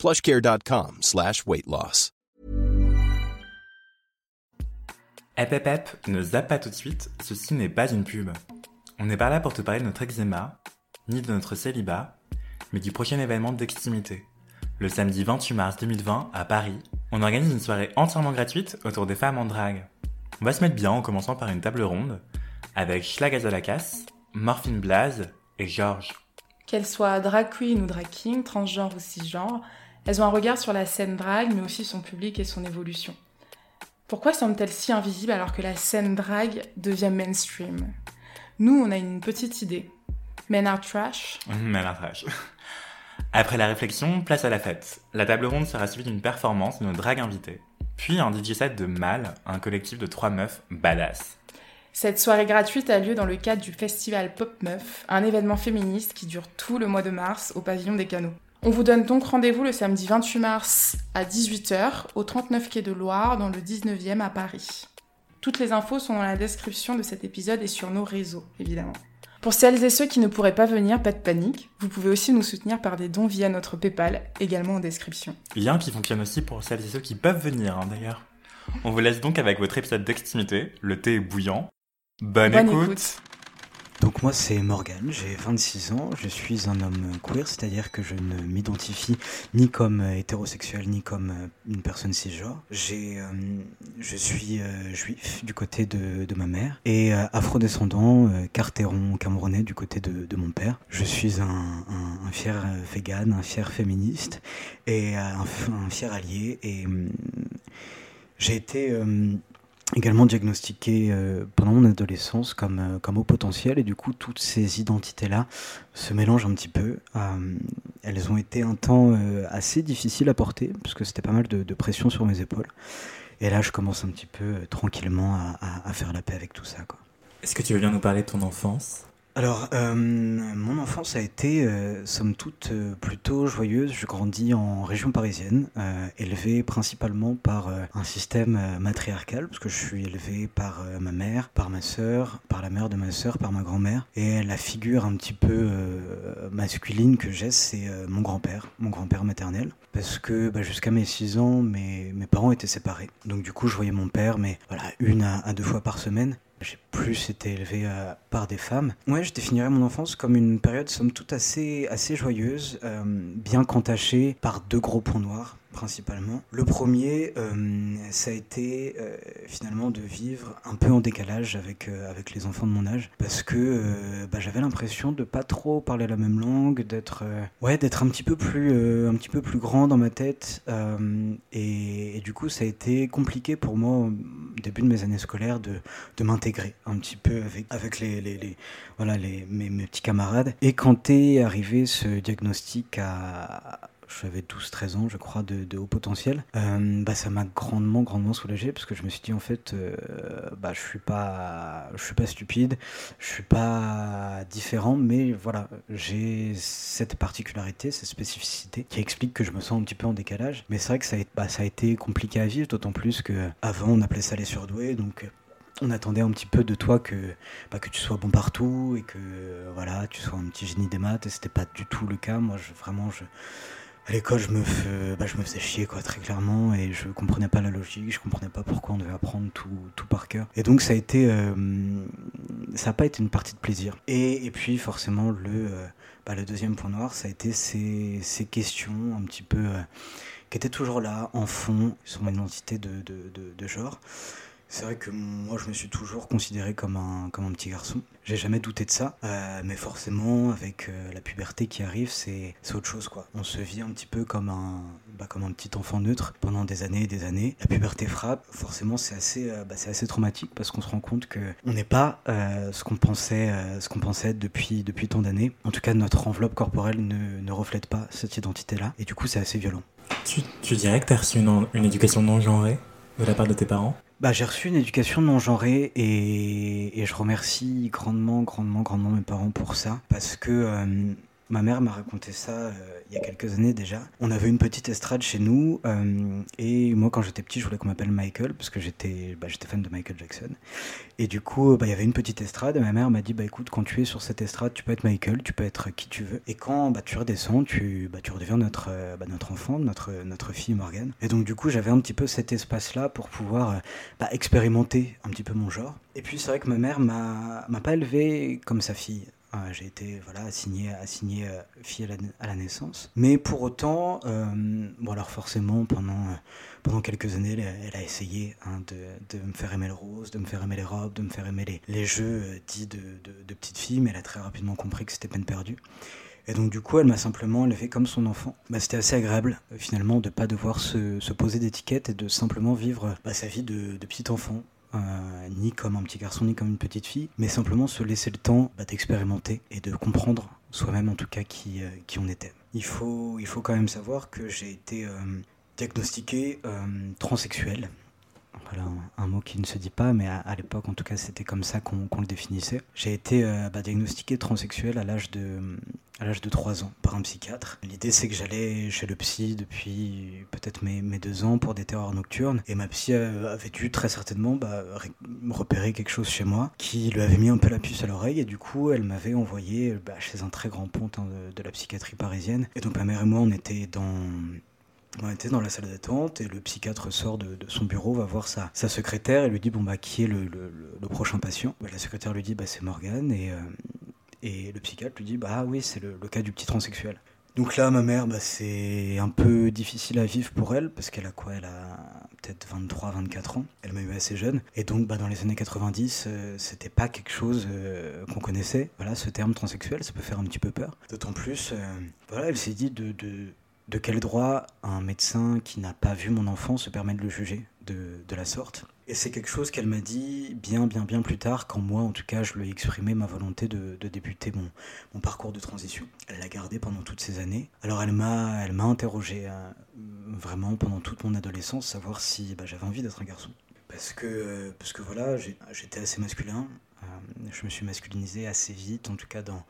plushcare.com slash weight loss. Hep hep hep, ne zappe pas tout de suite, ceci n'est pas une pub. On n'est pas là pour te parler de notre eczéma, ni de notre célibat, mais du prochain événement d'extimité. Le samedi 28 mars 2020, à Paris, on organise une soirée entièrement gratuite autour des femmes en drague. On va se mettre bien en commençant par une table ronde, avec Schlagazalakas, Morphine Blaze et Georges. Qu'elles soient drag queen ou drag king, transgenre ou cisgenre, elles ont un regard sur la scène drag, mais aussi son public et son évolution. Pourquoi semblent-elles si invisibles alors que la scène drag devient mainstream? Nous, on a une petite idée. Men are trash. Men are trash. Après la réflexion, place à la fête. La table ronde sera suivie d'une performance de nos drag invités. Puis un DJ set de Mal, un collectif de trois meufs badass. Cette soirée gratuite a lieu dans le cadre du festival Pop Meuf, un événement féministe qui dure tout le mois de mars au pavillon des canaux. On vous donne donc rendez-vous le samedi 28 mars à 18h au 39 quai de Loire dans le 19e à Paris. Toutes les infos sont dans la description de cet épisode et sur nos réseaux, évidemment. Pour celles et ceux qui ne pourraient pas venir, pas de panique, vous pouvez aussi nous soutenir par des dons via notre PayPal, également en description. Lien qui fonctionne aussi pour celles et ceux qui peuvent venir, hein, d'ailleurs. On vous laisse donc avec votre épisode d'extimité, le thé est bouillant. Bonne, écoute. Donc moi c'est Morgan, j'ai 26 ans, je suis un homme queer, c'est-à-dire que je ne m'identifie ni comme hétérosexuel ni comme une personne cisgenre. J'ai, euh, je suis euh, juif du côté de, ma mère et euh, afrodescendant euh, cartéron camerounais du côté de, mon père. Je suis un, fier vegan, un fier féministe et un, un fier allié et j'ai été également diagnostiqué euh, pendant mon adolescence comme, euh, comme haut potentiel et du coup toutes ces identités-là se mélangent un petit peu. Euh, elles ont été un temps euh, assez difficiles à porter parce que c'était pas mal de, pression sur mes épaules. Et là je commence un petit peu tranquillement à, à, à, faire la paix avec tout ça. Est-ce que tu veux bien nous parler de ton enfance? Alors, euh, mon enfance a été, euh, somme toute, euh, plutôt joyeuse. Je grandis en région parisienne, élevé principalement par un système matriarcal, parce que je suis élevé par ma mère, par ma sœur, par la mère de ma sœur, par ma grand-mère. Et la figure un petit peu masculine que j'ai, c'est mon grand-père, mon grand-père maternel. Parce que bah, jusqu'à mes 6 ans, mes, parents étaient séparés. Donc du coup, je voyais mon père, mais voilà, une à deux fois par semaine. J'ai plus été élevé euh, par des femmes. Ouais, je définirais mon enfance comme une période somme toute assez, assez joyeuse, euh, bien qu'entachée par deux gros points noirs principalement. Le premier, euh, ça a été euh, finalement de vivre un peu en décalage avec, euh, avec les enfants de mon âge, parce que bah, j'avais l'impression de pas trop parler la même langue, d'être ouais, d'être un petit peu plus un petit peu plus grand dans ma tête, et, du coup ça a été compliqué pour moi au début de mes années scolaires de, de m'intégrer un petit peu avec, avec les, les voilà les, mes, mes petits camarades. Et quand est arrivé ce diagnostic à j'avais 12-13 ans, je crois, de, haut potentiel, euh, bah, ça m'a grandement, grandement soulagé parce que je me suis dit, en fait, euh, bah, je suis pas, je suis pas stupide, je suis pas différent, mais voilà, j'ai cette particularité, cette spécificité qui explique que je me sens un petit peu en décalage. Mais c'est vrai que ça a, bah, été compliqué à vivre, d'autant plus que avant on appelait ça les surdoués, donc on attendait un petit peu de toi que, bah, que tu sois bon partout et que voilà, tu sois un petit génie des maths et c'était pas du tout le cas. Moi, vraiment, je, à l'école, je me bah, faisais chier très clairement, et je comprenais pas la logique, je comprenais pas pourquoi on devait apprendre tout, par cœur. Et donc a euh, ça n'a pas été une partie de plaisir. Et, puis forcément le, euh, bah, le deuxième point noir, ça a été ces, questions un petit peu euh, qui étaient toujours là en fond sur mon identité de, de, de, de genre C'est vrai que moi, je me suis toujours considéré comme un, comme un petit garçon. J'ai jamais douté de ça. Euh, mais forcément, avec euh, la puberté qui arrive, c'est autre chose, quoi. On se vit un petit peu comme un, bah, comme un petit enfant neutre pendant des années et des années. La puberté frappe. Forcément, c'est assez, euh, bah, c'est assez traumatique parce qu'on se rend compte que on n'est pas ce qu'on pensait, pensait être depuis, depuis tant d'années. En tout cas, notre enveloppe corporelle ne, ne reflète pas cette identité-là. Et du coup, c'est assez violent. Tu, tu dirais que tu as reçu une, une éducation non genrée de la part de tes parents? Bah, j'ai reçu une éducation non genrée et, et, je remercie grandement, grandement, grandement mes parents pour ça. Parce que euh, Ma mère m'a raconté ça euh, il y a quelques années déjà. On avait une petite estrade chez nous euh, et moi quand j'étais petit je voulais qu'on m'appelle Michael parce que j'étais bah, fan de Michael Jackson. Et du coup bah, il y avait une petite estrade et ma mère m'a dit bah écoute quand tu es sur cette estrade tu peux être Michael, tu peux être qui tu veux. Et quand bah, tu redescends tu, bah, tu redeviens notre, euh, bah, notre enfant, notre, notre fille Morgane. Et donc du coup j'avais un petit peu cet espace là pour pouvoir bah, expérimenter un petit peu mon genre. Et puis c'est vrai que ma mère m'a pas élevé comme sa fille. Euh, j'ai été voilà, assigné, assigné euh, fille à la, naissance. Mais pour autant, euh, bon alors forcément, pendant, pendant quelques années, elle, a essayé hein, de, de, me faire aimer le rose, de me faire aimer les robes, de me faire aimer les, les jeux dits de, de, petite fille, mais elle a très rapidement compris que c'était peine perdue. Et donc du coup, elle m'a simplement élevé comme son enfant. Bah, c'était assez agréable finalement de ne pas devoir se, se poser d'étiquette et de simplement vivre bah, sa vie de, de petit enfant euh, ni comme un petit garçon, ni comme une petite fille, mais simplement se laisser le temps bah, d'expérimenter et de comprendre soi-même en tout cas qui, euh, on était. Il faut, il faut quand même savoir que j'ai été euh, diagnostiqué transsexuel. Voilà un, mot qui ne se dit pas, mais à, l'époque en tout cas c'était comme ça qu'on le définissait. J'ai été bah, diagnostiqué transsexuel à l'âge de à l'âge de 3 ans par un psychiatre. L'idée c'est que j'allais chez le psy depuis peut-être mes, mes, deux ans pour des terreurs nocturnes et ma psy avait dû très certainement bah, repérer quelque chose chez moi qui lui avait mis un peu la puce à l'oreille et du coup elle m'avait envoyé bah, chez un très grand ponte de, la psychiatrie parisienne. Et donc ma mère et moi on était dans on était dans la salle d'attente et le psychiatre sort de, son bureau, va voir sa, sa, secrétaire et lui dit bon bah qui est le, le, le prochain patient? Bah, la secrétaire lui dit bah c'est Morgane et, euh, et le psychiatre lui dit Bah oui, c'est le, cas du petit transsexuel. Donc là, ma mère, bah, c'est un peu difficile à vivre pour elle, parce qu'elle a quoi? Elle a peut-être 23, 24 ans. Elle m'a eu assez jeune. Et donc, bah, dans les années 90, euh, c'était pas quelque chose euh, qu'on connaissait. Voilà, ce terme transsexuel, ça peut faire un petit peu peur. D'autant plus, euh, voilà, elle s'est dit de, de, de, quel droit un médecin qui n'a pas vu mon enfant se permet de le juger de, de la sorte? Et c'est quelque chose qu'elle m'a dit bien, bien, bien plus tard, quand moi, en tout cas, je lui ai exprimé ma volonté de, débuter mon, parcours de transition. Elle l'a gardé pendant toutes ces années. Alors elle m'a, elle m'a interrogé euh, vraiment pendant toute mon adolescence, savoir si bah, j'avais envie d'être un garçon. Parce que, parce que voilà, j'étais assez masculin. Euh, je me suis masculinisé assez vite, en tout cas dans,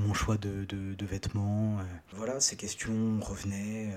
mon choix de, vêtements. Euh. Voilà, ces questions revenaient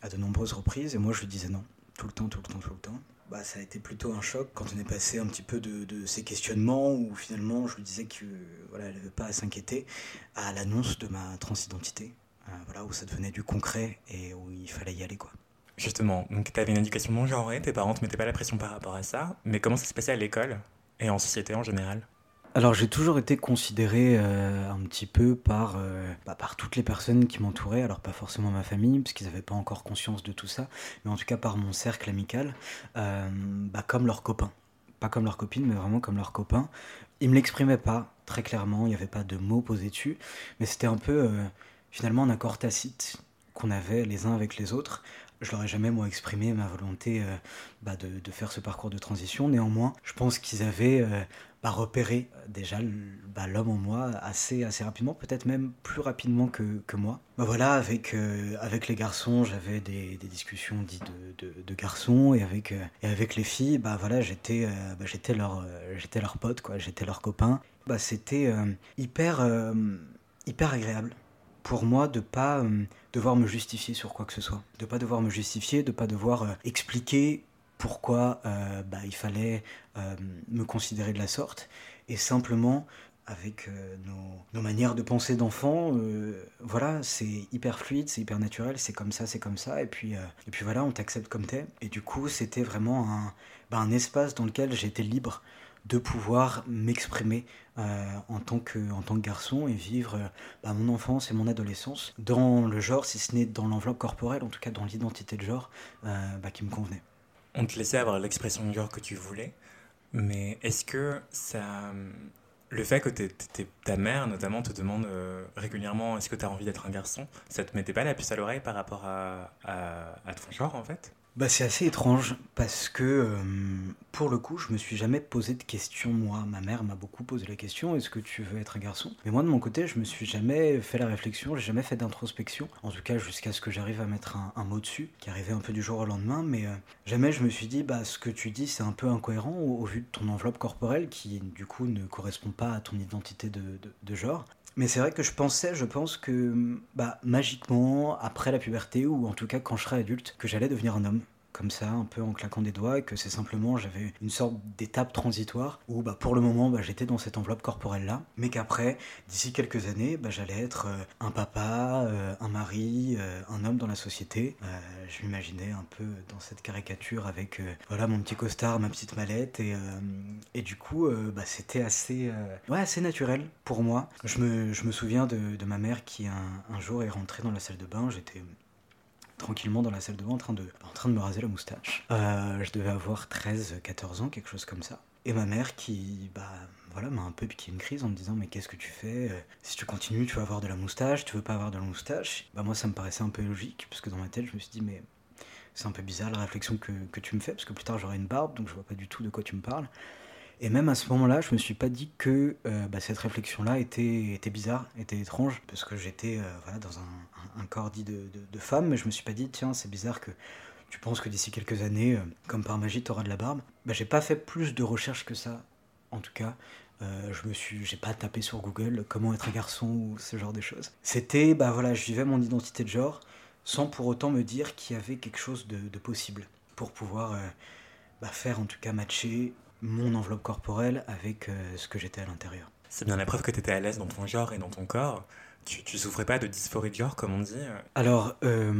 à de nombreuses reprises et moi je disais non, tout le temps, tout le temps, tout le temps bah, ça a été plutôt un choc quand on est passé un petit peu de, ces questionnements où finalement je lui disais que voilà, elle n'avait pas à s'inquiéter à l'annonce de ma transidentité, euh, voilà, où ça devenait du concret et où il fallait y aller. quoi. Justement, donc tu une éducation non genrée, tes parents ne te mettaient pas la pression par rapport à ça, mais comment ça se passait à l'école et en société en général? Alors j'ai toujours été considéré euh, un petit peu par, euh, bah, par toutes les personnes qui m'entouraient, alors pas forcément ma famille, puisqu'ils n'avaient pas encore conscience de tout ça, mais en tout cas par mon cercle amical, euh, bah, comme leurs copains. Pas comme leurs copines, mais vraiment comme leurs copains. Ils me l'exprimaient pas très clairement, il n'y avait pas de mots posés dessus, mais c'était un peu finalement un accord tacite qu'on avait les uns avec les autres. Je leur ai jamais moi exprimé ma volonté bah, de, faire ce parcours de transition. Néanmoins, je pense qu'ils avaient bah, repérer euh, déjà bah, l'homme en moi assez, assez rapidement, peut-être même plus rapidement que, moi. Bah, voilà, avec, euh, avec les garçons, j'avais des, discussions dites de, garçons, et avec, euh, et avec les filles, bah, voilà, j'étais bah, leur, j'étais leur pote, quoi, j'étais leur copain. Bah, C'était hyper, hyper agréable pour moi de pas devoir me justifier sur quoi que ce soit, de pas devoir me justifier, de pas devoir expliquer pourquoi euh, bah, il fallait euh, me considérer de la sorte, et simplement avec euh, nos, manières de penser d'enfant, voilà, c'est hyper fluide, c'est hyper naturel, c'est comme ça, c'est comme ça, et puis, et puis voilà, on t'accepte comme t'es. Et du coup, c'était vraiment un, bah, un espace dans lequel j'étais libre de pouvoir m'exprimer en, tant que, en tant que garçon et vivre bah, mon enfance et mon adolescence dans le genre, si ce n'est dans l'enveloppe corporelle, en tout cas dans l'identité de genre qui me convenait. On te laissait avoir l'expression de genre que tu voulais, mais est-ce que ça... Le fait que ta mère, notamment, te demande euh, régulièrement est-ce que tu as envie d'être un garçon, ça te mettait pas la puce à l'oreille par rapport à, à ton genre, en fait? Bah, c'est assez étrange parce que euh, pour le coup, je me suis jamais posé de questions. Moi, ma mère m'a beaucoup posé la question est-ce que tu veux être un garçon? Mais moi, de mon côté, je me suis jamais fait la réflexion, j'ai jamais fait d'introspection. En tout cas, jusqu'à ce que j'arrive à mettre un, mot dessus, qui arrivait un peu du jour au lendemain. Mais euh, jamais je me suis dit bah, ce que tu dis, c'est un peu incohérent au, vu de ton enveloppe corporelle qui, du coup, ne correspond pas à ton identité de, de genre. Mais c'est vrai que je pensais, je pense que bah, magiquement, après la puberté, ou en tout cas quand je serai adulte, que j'allais devenir un homme comme ça, un peu en claquant des doigts, que c'est simplement, j'avais une sorte d'étape transitoire où bah, pour le moment bah, j'étais dans cette enveloppe corporelle-là, mais qu'après, d'ici quelques années, bah, j'allais être euh, un papa, euh, un mari, euh, un homme dans la société. je m'imaginais un peu dans cette caricature avec voilà, mon petit costard, ma petite mallette, et, et du coup, bah, c'était assez, ouais, assez naturel pour moi. Je me, je me souviens de, de ma mère qui un, un jour est rentrée dans la salle de bain, j'étais tranquillement dans la salle de bain en train de, en train de me raser la moustache. Euh, je devais avoir 13, 14 ans, quelque chose comme ça. Et ma mère qui, bah, voilà, m'a un peu piqué une crise en me disant mais qu'est-ce que tu fais euh, Si tu continues, tu vas avoir de la moustache, tu veux pas avoir de la moustache? Bah moi ça me paraissait un peu logique parce que dans ma tête je me suis dit mais c'est un peu bizarre la réflexion que, que tu me fais parce que plus tard j'aurai une barbe donc je vois pas du tout de quoi tu me parles. Et même à ce moment-là, je me suis pas dit que euh, bah, cette réflexion-là était, était bizarre, était étrange, parce que j'étais voilà, dans un, un, corps dit de, femme, mais je me suis pas dit, tiens, c'est bizarre que tu penses que d'ici quelques années, euh, comme par magie, tu auras de la barbe. Bah, j'ai pas fait plus de recherches que ça, en tout cas. je me suis, j'ai pas tapé sur Google comment être un garçon ou ce genre de choses. C'était, bah voilà, je vivais mon identité de genre sans pour autant me dire qu'il y avait quelque chose de, possible pour pouvoir bah, faire en tout cas matcher mon enveloppe corporelle avec euh, ce que j'étais à l'intérieur. C'est bien la preuve que tu étais à l'aise dans ton genre et dans ton corps. Tu, souffrais pas de dysphorie de genre, comme on dit euh Alors, euh,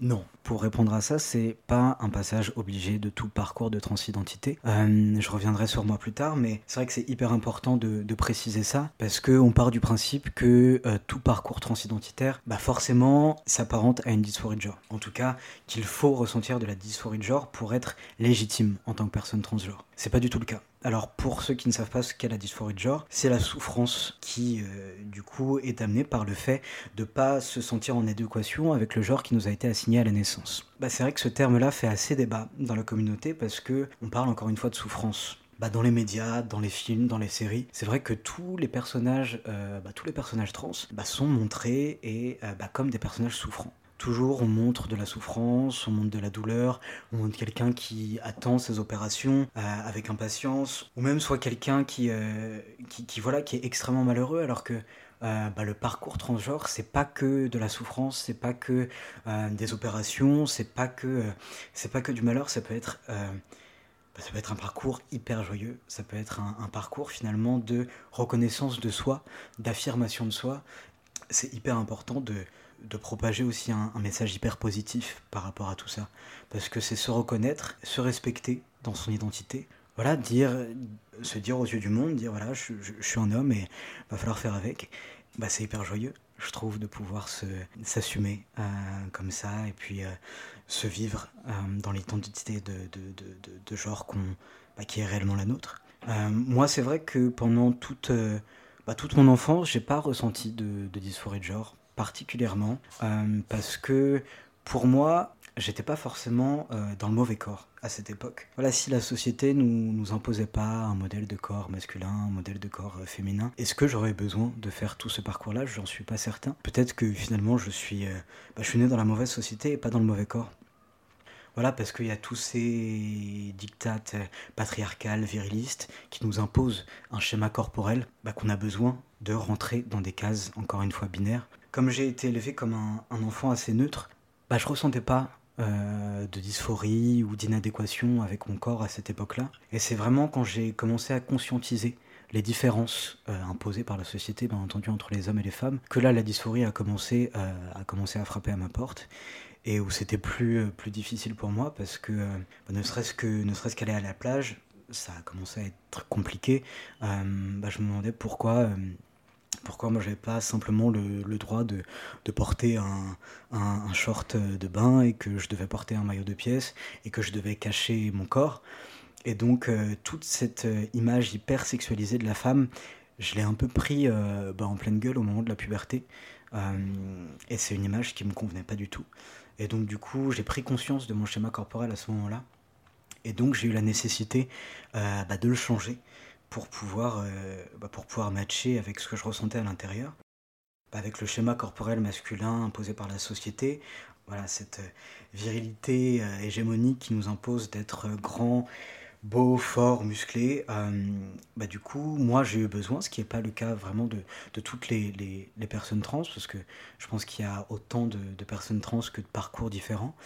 non. Pour répondre à ça, c'est pas un passage obligé de tout parcours de transidentité. je reviendrai sur moi plus tard, mais c'est vrai que c'est hyper important de, préciser ça, parce qu'on part du principe que tout parcours transidentitaire, bah forcément, s'apparente à une dysphorie de genre. En tout cas, qu'il faut ressentir de la dysphorie de genre pour être légitime en tant que personne transgenre. C'est pas du tout le cas. Alors pour ceux qui ne savent pas ce qu'est la dysphorie de genre, c'est la souffrance qui euh, du coup est amenée par le fait de pas se sentir en adéquation avec le genre qui nous a été assigné à la naissance. Bah, c'est vrai que ce terme-là fait assez débat dans la communauté parce que on parle encore une fois de souffrance. Bah, dans les médias, dans les films, dans les séries, c'est vrai que tous les personnages, euh, bah, tous les personnages trans bah, sont montrés et euh, bah, comme des personnages souffrants. Toujours, on montre de la souffrance, on montre de la douleur, on montre quelqu'un qui attend ses opérations euh, avec impatience, ou même soit quelqu'un qui, euh, qui, voilà, qui est extrêmement malheureux, alors que euh, bah, le parcours transgenre, c'est pas que de la souffrance, c'est pas que des opérations, c'est pas que c'est pas que du malheur, ça peut être bah, ça peut être un parcours hyper joyeux, ça peut être un parcours finalement de reconnaissance de soi, d'affirmation de soi. C'est hyper important de, de propager aussi un, message hyper positif par rapport à tout ça. Parce que c'est se reconnaître, se respecter dans son identité. Voilà, dire, se dire aux yeux du monde, dire voilà, je, suis un homme et va falloir faire avec. Bah, c'est hyper joyeux, je trouve, de pouvoir s'assumer euh, comme ça et puis euh, se vivre euh, dans l'identité de, de, genre bah, qui est réellement la nôtre. moi, c'est vrai que pendant toute, bah, toute mon enfance, j'ai pas ressenti de, dysphorie de genre particulièrement euh, parce que pour moi, j'étais pas forcément euh, dans le mauvais corps à cette époque. Voilà, si la société nous, nous imposait pas un modèle de corps masculin, un modèle de corps euh, féminin, est-ce que j'aurais besoin de faire tout ce parcours-là? J'en suis pas certain. Peut-être que finalement je suis, bah, je suis né dans la mauvaise société et pas dans le mauvais corps. Voilà, parce qu'il y a tous ces dictates patriarcales, virilistes, qui nous imposent un schéma corporel bah, qu'on a besoin de rentrer dans des cases, encore une fois, binaires, comme j'ai été élevé comme un, enfant assez neutre, bah, je ressentais pas euh, de dysphorie ou d'inadéquation avec mon corps à cette époque-là. Et c'est vraiment quand j'ai commencé à conscientiser les différences euh, imposées par la société, bien entendu, entre les hommes et les femmes, que là, la dysphorie a commencé, euh, à frapper à ma porte et où c'était plus, plus difficile pour moi parce que bah, ne serait-ce que ne serait-ce qu'aller à la plage, ça a commencé à être compliqué. Bah, je me demandais pourquoi Pourquoi moi j'avais pas simplement le, droit de, porter un, short de bain et que je devais porter un maillot de pièce et que je devais cacher mon corps. Et donc euh, toute cette euh, image hyper sexualisée de la femme, je l'ai un peu pris euh, bah, en pleine gueule au moment de la puberté. et c'est une image qui me convenait pas du tout. Et donc du coup j'ai pris conscience de mon schéma corporel à ce moment-là. Et donc j'ai eu la nécessité bah, de le changer pour pouvoir, bah, pour pouvoir matcher avec ce que je ressentais à l'intérieur avec le schéma corporel masculin imposé par la société, voilà, cette euh, virilité euh, hégémonique qui nous impose d'être euh, grand, beau, fort, musclé. bah, du coup, moi, j'ai eu besoin, ce qui n'est pas le cas vraiment de, de toutes les, les, personnes trans, parce que je pense qu'il y a autant de, de, personnes trans que de parcours différents.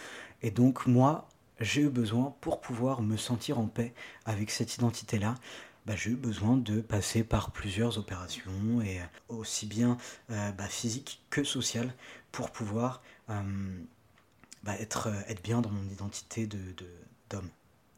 Et donc, moi, j'ai eu besoin, pour pouvoir me sentir en paix avec cette identité-là, bah, j'ai eu besoin de passer par plusieurs opérations, et aussi bien bah, physiques que sociales, pour pouvoir bah, être, euh, être bien dans mon identité d'homme.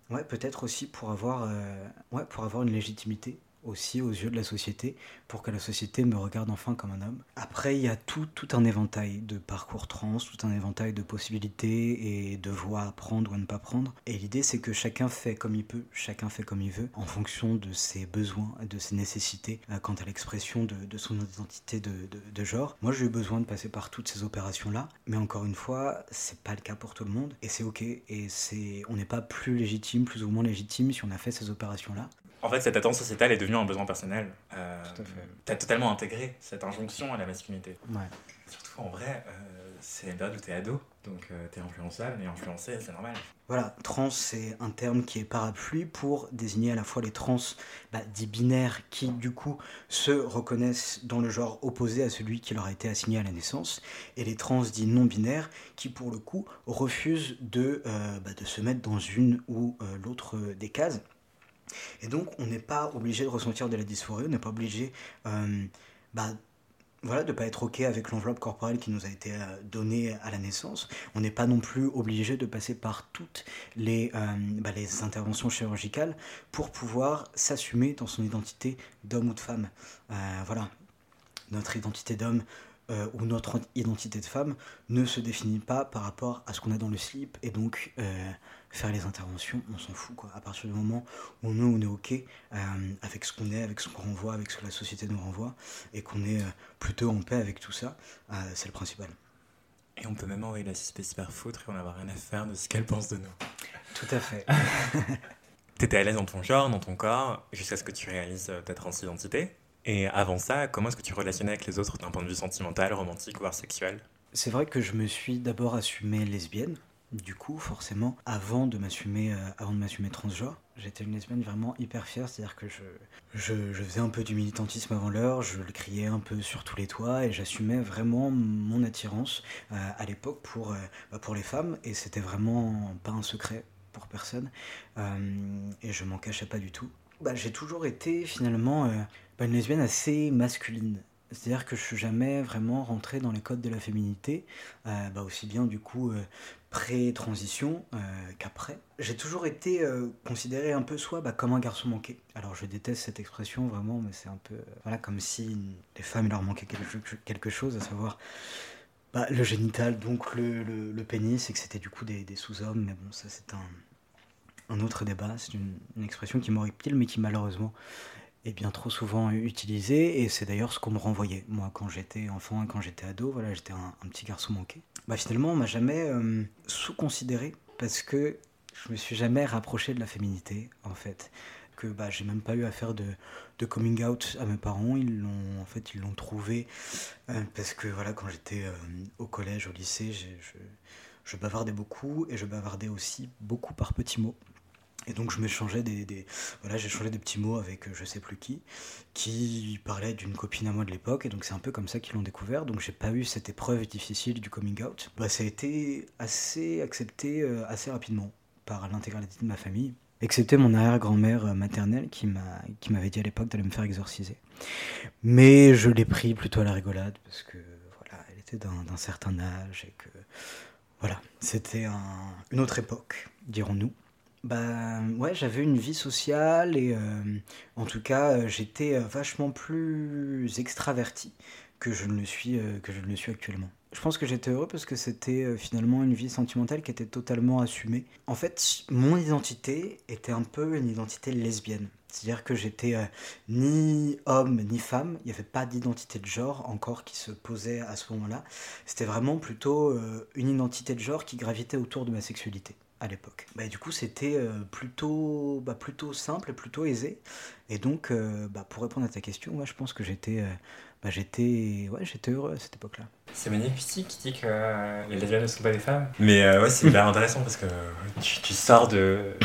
De, ouais, peut-être aussi pour avoir, euh, ouais, pour avoir une légitimité aussi aux yeux de la société pour que la société me regarde enfin comme un homme. Après, il y a tout, un éventail de parcours trans, tout un éventail de possibilités et de voies à prendre ou à ne pas prendre. Et l'idée, c'est que chacun fait comme il peut, chacun fait comme il veut, en fonction de ses besoins, de ses nécessités euh, quant à l'expression de, son identité de, de, de genre. Moi, j'ai eu besoin de passer par toutes ces opérations-là, mais encore une fois, c'est pas le cas pour tout le monde, et c'est ok, et c'est, on n'est pas plus légitime, plus ou moins légitime si on a fait ces opérations-là. En fait, cette attente sociétale est devenue un besoin personnel. Euh, tu as totalement intégré cette injonction à la masculinité. Ouais. Surtout en vrai, euh, c'est une période où tu es ado, donc euh, tu es influençable, et influencé, c'est normal. Voilà, trans, c'est un terme qui est parapluie pour désigner à la fois les trans bah, dits binaires qui, du coup, se reconnaissent dans le genre opposé à celui qui leur a été assigné à la naissance, et les trans dits non binaires qui, pour le coup, refusent de, euh, bah, de se mettre dans une ou l'autre des cases. Et donc, on n'est pas obligé de ressentir de la dysphorie, on n'est pas obligé euh, bah, voilà, de ne pas être OK avec l'enveloppe corporelle qui nous a été euh, donnée à la naissance. On n'est pas non plus obligé de passer par toutes les, euh, bah, les interventions chirurgicales pour pouvoir s'assumer dans son identité d'homme ou de femme. voilà, notre identité d'homme ou notre identité de femme ne se définit pas par rapport à ce qu'on a dans le slip et donc faire les interventions, on s'en fout quoi. À partir du moment où nous on est ok euh, avec ce qu'on est, avec ce qu'on renvoie, avec ce que la société nous renvoie, et qu'on est euh, plutôt en paix avec tout ça, euh, c'est le principal. Et on peut même envoyer la suspect par foutre et on n'a rien à faire de ce qu'elle pense de nous. Tout à fait. T'étais à l'aise dans ton genre, dans ton corps, jusqu'à ce que tu réalises ta transidentité. Et avant ça, comment est-ce que tu relationnais avec les autres d'un point de vue sentimental, romantique, voire sexuel? C'est vrai que je me suis d'abord assumée lesbienne, du coup, forcément, avant de m'assumer, euh, avant de m'assumer transgenre, j'étais une lesbienne vraiment hyper fière, c'est-à-dire que je, je, faisais un peu du militantisme avant l'heure, je le criais un peu sur tous les toits et j'assumais vraiment mon attirance euh, à l'époque pour, euh, bah, pour les femmes et c'était vraiment pas un secret pour personne et je m'en cachais pas du tout. Bah, j'ai toujours été finalement bah, une lesbienne assez masculine. C'est-à-dire que je suis jamais vraiment rentré dans les codes de la féminité, bah aussi bien du coup pré-transition euh, qu'après. J'ai toujours été euh, considéré un peu soit bah, comme un garçon manqué. Alors je déteste cette expression vraiment, mais c'est un peu euh, voilà comme si les femmes il leur manquait quelque, chose, à savoir bah, le génital, donc le, le, pénis, et que c'était du coup des, sous-hommes. Mais bon, ça c'est un, autre débat. C'est une, expression qui pile mais qui malheureusement est bien trop souvent utilisée. Et c'est d'ailleurs ce qu'on me renvoyait. Moi, quand j'étais enfant quand j'étais ado, voilà, j'étais un, petit garçon manqué bah, finalement, on m'a jamais euh, sous-considéré parce que je me suis jamais rapproché de la féminité, en fait. Que bah, j'ai même pas eu à faire de, de coming out à mes parents. Ils l'ont, en fait, ils l'ont trouvé euh, parce que voilà, quand j'étais euh, au collège, au lycée, je bavardais beaucoup et je bavardais aussi beaucoup par petits mots. Et donc je me changeais des, voilà, j'ai des petits mots avec euh, je sais plus qui, qui parlait d'une copine à moi de l'époque, et donc c'est un peu comme ça qu'ils l'ont découvert. Donc j'ai pas eu cette épreuve difficile du coming out. Bah, ça a été assez accepté euh, assez rapidement par l'intégralité de ma famille, excepté mon arrière-grand-mère euh, maternelle qui m'a qui m'avait dit à l'époque d'aller me faire exorciser. Mais je l'ai pris plutôt à la rigolade parce que voilà, elle était d'un certain âge et que voilà, c'était un, une autre époque, dirons-nous. Bah ouais, j'avais une vie sociale et en tout cas j'étais vachement plus extraverti que je ne le suis, que je ne suis actuellement. Je pense que j'étais heureux parce que c'était finalement une vie sentimentale qui était totalement assumée. En fait, mon identité était un peu une identité lesbienne. C'est-à-dire que j'étais euh, ni homme ni femme, il n'y avait pas d'identité de genre encore qui se posait à ce moment-là. C'était vraiment plutôt euh, une identité de genre qui gravitait autour de ma sexualité à l'époque. Bah, du coup, c'était euh, plutôt, bah, plutôt simple et plutôt aisé. Et donc, bah, pour répondre à ta question, moi, je pense que j'étais bah, j'étais ouais, j'étais heureux à cette époque-là. C'est magnifique qui dit que les lesbiennes ne sont pas des femmes. Mais ouais, c'est hyper intéressant parce que tu, tu sors de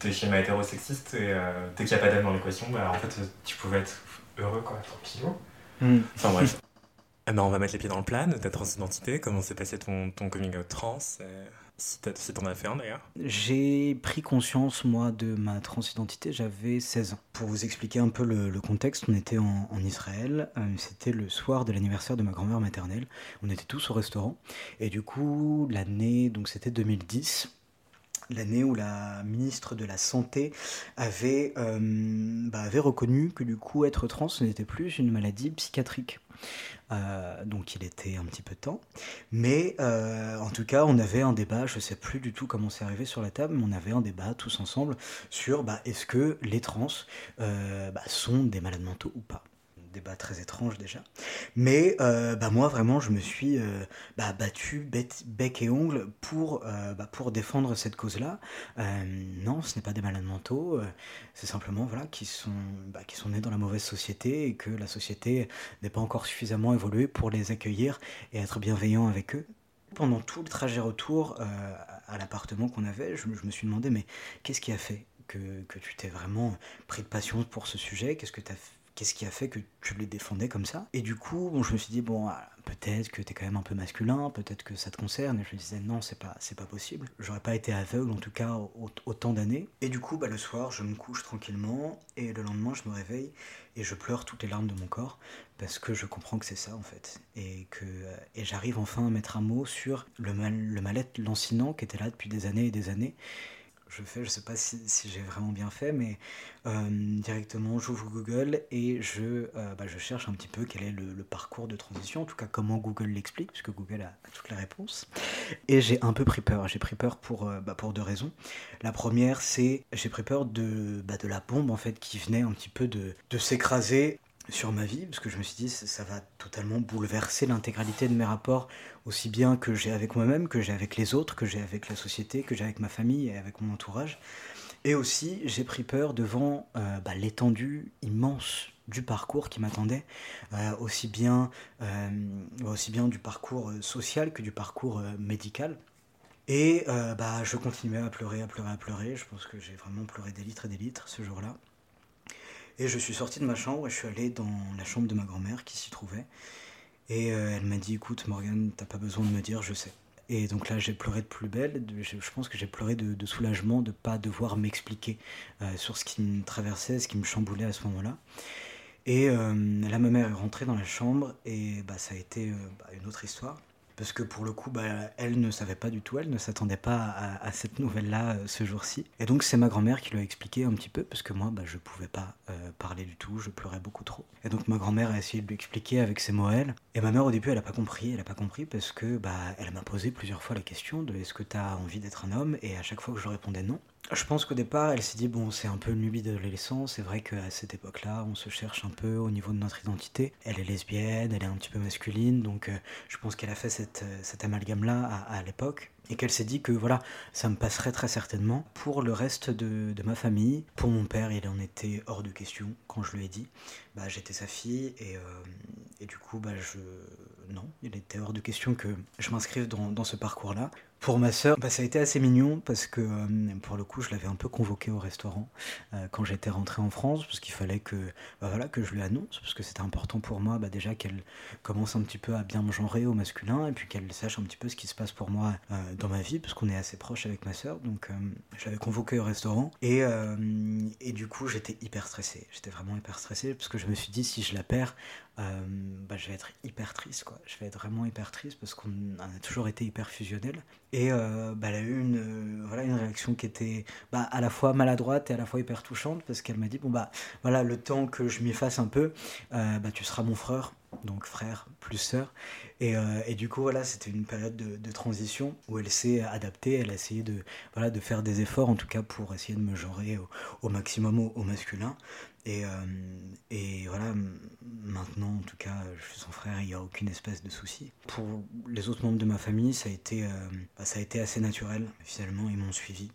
des schémas hétérosexistes et euh, dès qu'il n'y a pas d'âme dans l'équation, bah, en fait, tu pouvais être heureux, quoi, tranquille. Mm. Enfin bref. Eh ben, on va mettre les pieds dans le plat de ta transidentité. Comment s'est passé ton, ton coming out trans Si t'en fait un d'ailleurs. J'ai pris conscience, moi, de ma transidentité, j'avais 16 ans. Pour vous expliquer un peu le, contexte, on était en, en Israël, euh, c'était le soir de l'anniversaire de ma grand-mère maternelle. On était tous au restaurant. Et du coup, l'année, donc c'était 2010 l'année où la ministre de la Santé avait, euh, bah, reconnu que du coup être trans n'était plus une maladie psychiatrique. Euh, donc il était un petit peu temps. Mais euh, en tout cas, on avait un débat, je ne sais plus du tout comment c'est arrivé sur la table, mais on avait un débat tous ensemble sur bah, est-ce que les trans bah, sont des malades mentaux ou pas débat très étrange déjà. Mais euh, bah moi vraiment je me suis euh, bah, battu bec et ongle pour, euh, bah, pour défendre cette cause-là. non, ce n'est pas des malades mentaux, c'est simplement voilà, qui, sont, sont nés dans la mauvaise société et que la société n'est pas encore suffisamment évoluée pour les accueillir et être bienveillant avec eux. Pendant tout le trajet retour à l'appartement qu'on avait, je, me suis demandé mais qu'est-ce qui a fait que, que tu t'es vraiment pris de passion pour ce sujet? Qu'est-ce que tu as fait qu'est-ce qui a fait que tu les défendais comme ça Et du coup, bon, je me suis dit, bon, ah, peut-être que tu es quand même un peu masculin, peut-être que ça te concerne. Et je me disais, non, c'est pas, c'est pas possible. J'aurais pas été aveugle, en tout cas, autant d'années. Et du coup, bah, le soir, je me couche tranquillement, et le lendemain, je me réveille, et je pleure toutes les larmes de mon corps, parce que je comprends que c'est ça, en fait. Et que et j'arrive enfin à mettre un mot sur le, mal, le mal-être lancinant qui était là depuis des années et des années je fais, je sais pas si, j'ai vraiment bien fait, mais euh, directement j'ouvre Google et je, euh, bah, je cherche un petit peu quel est le, parcours de transition, en tout cas comment Google l'explique, puisque Google a, toutes les réponses. Et j'ai un peu pris peur, j'ai pris peur pour, euh, bah, deux raisons. La première, c'est j'ai pris peur de, bah, de la bombe en fait qui venait un petit peu de s'écraser sur ma vie, parce que je me suis dit, ça va totalement bouleverser l'intégralité de mes rapports, aussi bien que j'ai avec moi-même, que j'ai avec les autres, que j'ai avec la société, que j'ai avec ma famille et avec mon entourage. Et aussi, j'ai pris peur devant euh, bah, l'étendue immense du parcours qui m'attendait, euh, aussi, bien, euh, aussi bien du parcours social que du parcours médical. Et bah, je continuais à pleurer, à pleurer, à pleurer. Je pense que j'ai vraiment pleuré des litres et des litres ce jour-là. Et je suis sorti de ma chambre et je suis allé dans la chambre de ma grand-mère qui s'y trouvait. Et euh, elle m'a dit écoute Morgan, t'as pas besoin de me dire, je sais. Et donc là, j'ai pleuré de plus belle. Je, pense que j'ai pleuré de, soulagement de pas devoir m'expliquer euh, sur ce qui me traversait, ce qui me chamboulait à ce moment-là. Et euh, là, ma mère est rentrée dans la chambre et bah, ça a été bah, une autre histoire parce que pour le coup, bah, elle ne savait pas du tout, elle ne s'attendait pas à, cette nouvelle-là euh, ce jour-ci. Et donc c'est ma grand-mère qui lui a expliqué un petit peu, parce que moi, bah, je pouvais pas euh, parler du tout, je pleurais beaucoup trop. Et donc ma grand-mère a essayé de lui expliquer avec ses mots elle. Et ma mère au début, elle a pas compris, elle a pas compris parce que bah, elle m'a posé plusieurs fois la question de est-ce que tu as envie d'être un homme? Et à chaque fois que je répondais non, je pense qu'au départ, elle s'est dit bon, c'est un peu une lubie d'adolescence. C'est vrai qu'à cette époque-là, on se cherche un peu au niveau de notre identité. Elle est lesbienne, elle est un petit peu masculine, donc euh, je pense qu'elle a fait cette, euh, cet amalgame-là à, l'époque. Et qu'elle s'est dit que voilà, ça me passerait très certainement pour le reste de, ma famille. Pour mon père, il en était hors de question quand je lui ai dit. Bah, j'étais sa fille et, euh, et du coup, bah, je, non, il était hors de question que je m'inscrive dans, dans ce parcours-là. Pour ma sœur, bah, ça a été assez mignon parce que euh, pour le coup, je l'avais un peu convoqué au restaurant euh, quand j'étais rentré en France parce qu'il fallait que, bah, voilà, que je lui annonce parce que c'était important pour moi bah, déjà qu'elle commence un petit peu à bien me genrer au masculin et puis qu'elle sache un petit peu ce qui se passe pour moi euh, dans ma vie, parce qu'on est assez proche avec ma sœur, donc je l'avais convoqué au restaurant, et, et du coup j'étais hyper stressé, j'étais vraiment hyper stressé, parce que je me suis dit si je la perds, bah, je vais être hyper triste, quoi. Je vais être vraiment hyper triste parce qu'on a toujours été hyper fusionnel. Et bah, elle a eu une, voilà, une réaction qui était bah, à la fois maladroite et à la fois hyper touchante parce qu'elle m'a dit bon bah voilà le temps que je m'y fasse un peu, bah tu seras mon frère, donc frère plus sœur. Et, euh, et, du coup, voilà, c'était une période de, transition où elle s'est adaptée, elle a essayé de, voilà, de faire des efforts, en tout cas pour essayer de me genrer au maximum au, masculin. Et, euh, et, voilà, maintenant, en tout cas, je suis son frère, il n'y a aucune espèce de souci. Pour les autres membres de ma famille, ça a été, euh, bah, ça a été assez naturel. Finalement, ils m'ont suivi.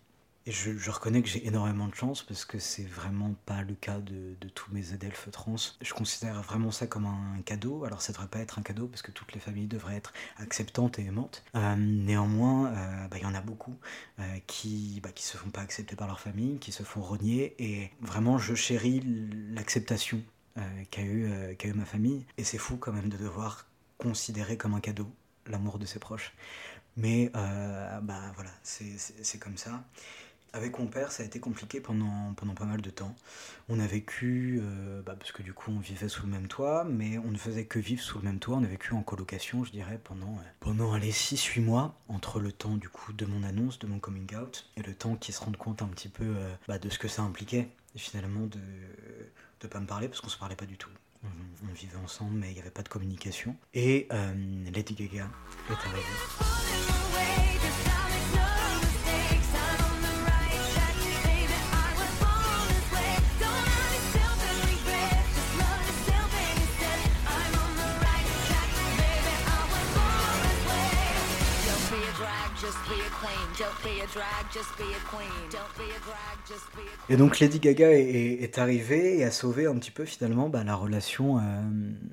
Et je, reconnais que j'ai énormément de chance parce que c'est vraiment pas le cas de, tous mes adelphes trans. Je considère vraiment ça comme un cadeau. Alors ça devrait pas être un cadeau parce que toutes les familles devraient être acceptantes et aimantes. Euh, néanmoins, euh, bah, il y en a beaucoup euh, qui bah, se font pas accepter par leur famille, qui se font renier. Et vraiment, je chéris l'acceptation qu'a eu, qu'a eu ma famille. Et c'est fou quand même de devoir considérer comme un cadeau l'amour de ses proches. Mais bah voilà, c'est comme ça. Avec mon père, ça a été compliqué pendant, pendant pas mal de temps. On a vécu, euh, bah, parce que du coup on vivait sous le même toit, mais on ne faisait que vivre sous le même toit. On a vécu en colocation, je dirais, pendant, euh, pendant les 6-8 mois, entre le temps du coup de mon annonce, de mon coming out, et le temps qu'ils se rendent compte un petit peu euh, bah, de ce que ça impliquait, finalement de ne pas me parler, parce qu'on se parlait pas du tout. On, vivait ensemble, mais il n'y avait pas de communication. Et Lady Gaga est arrivée. Et donc Lady Gaga est, arrivée et a sauvé un petit peu finalement bah, la relation, euh,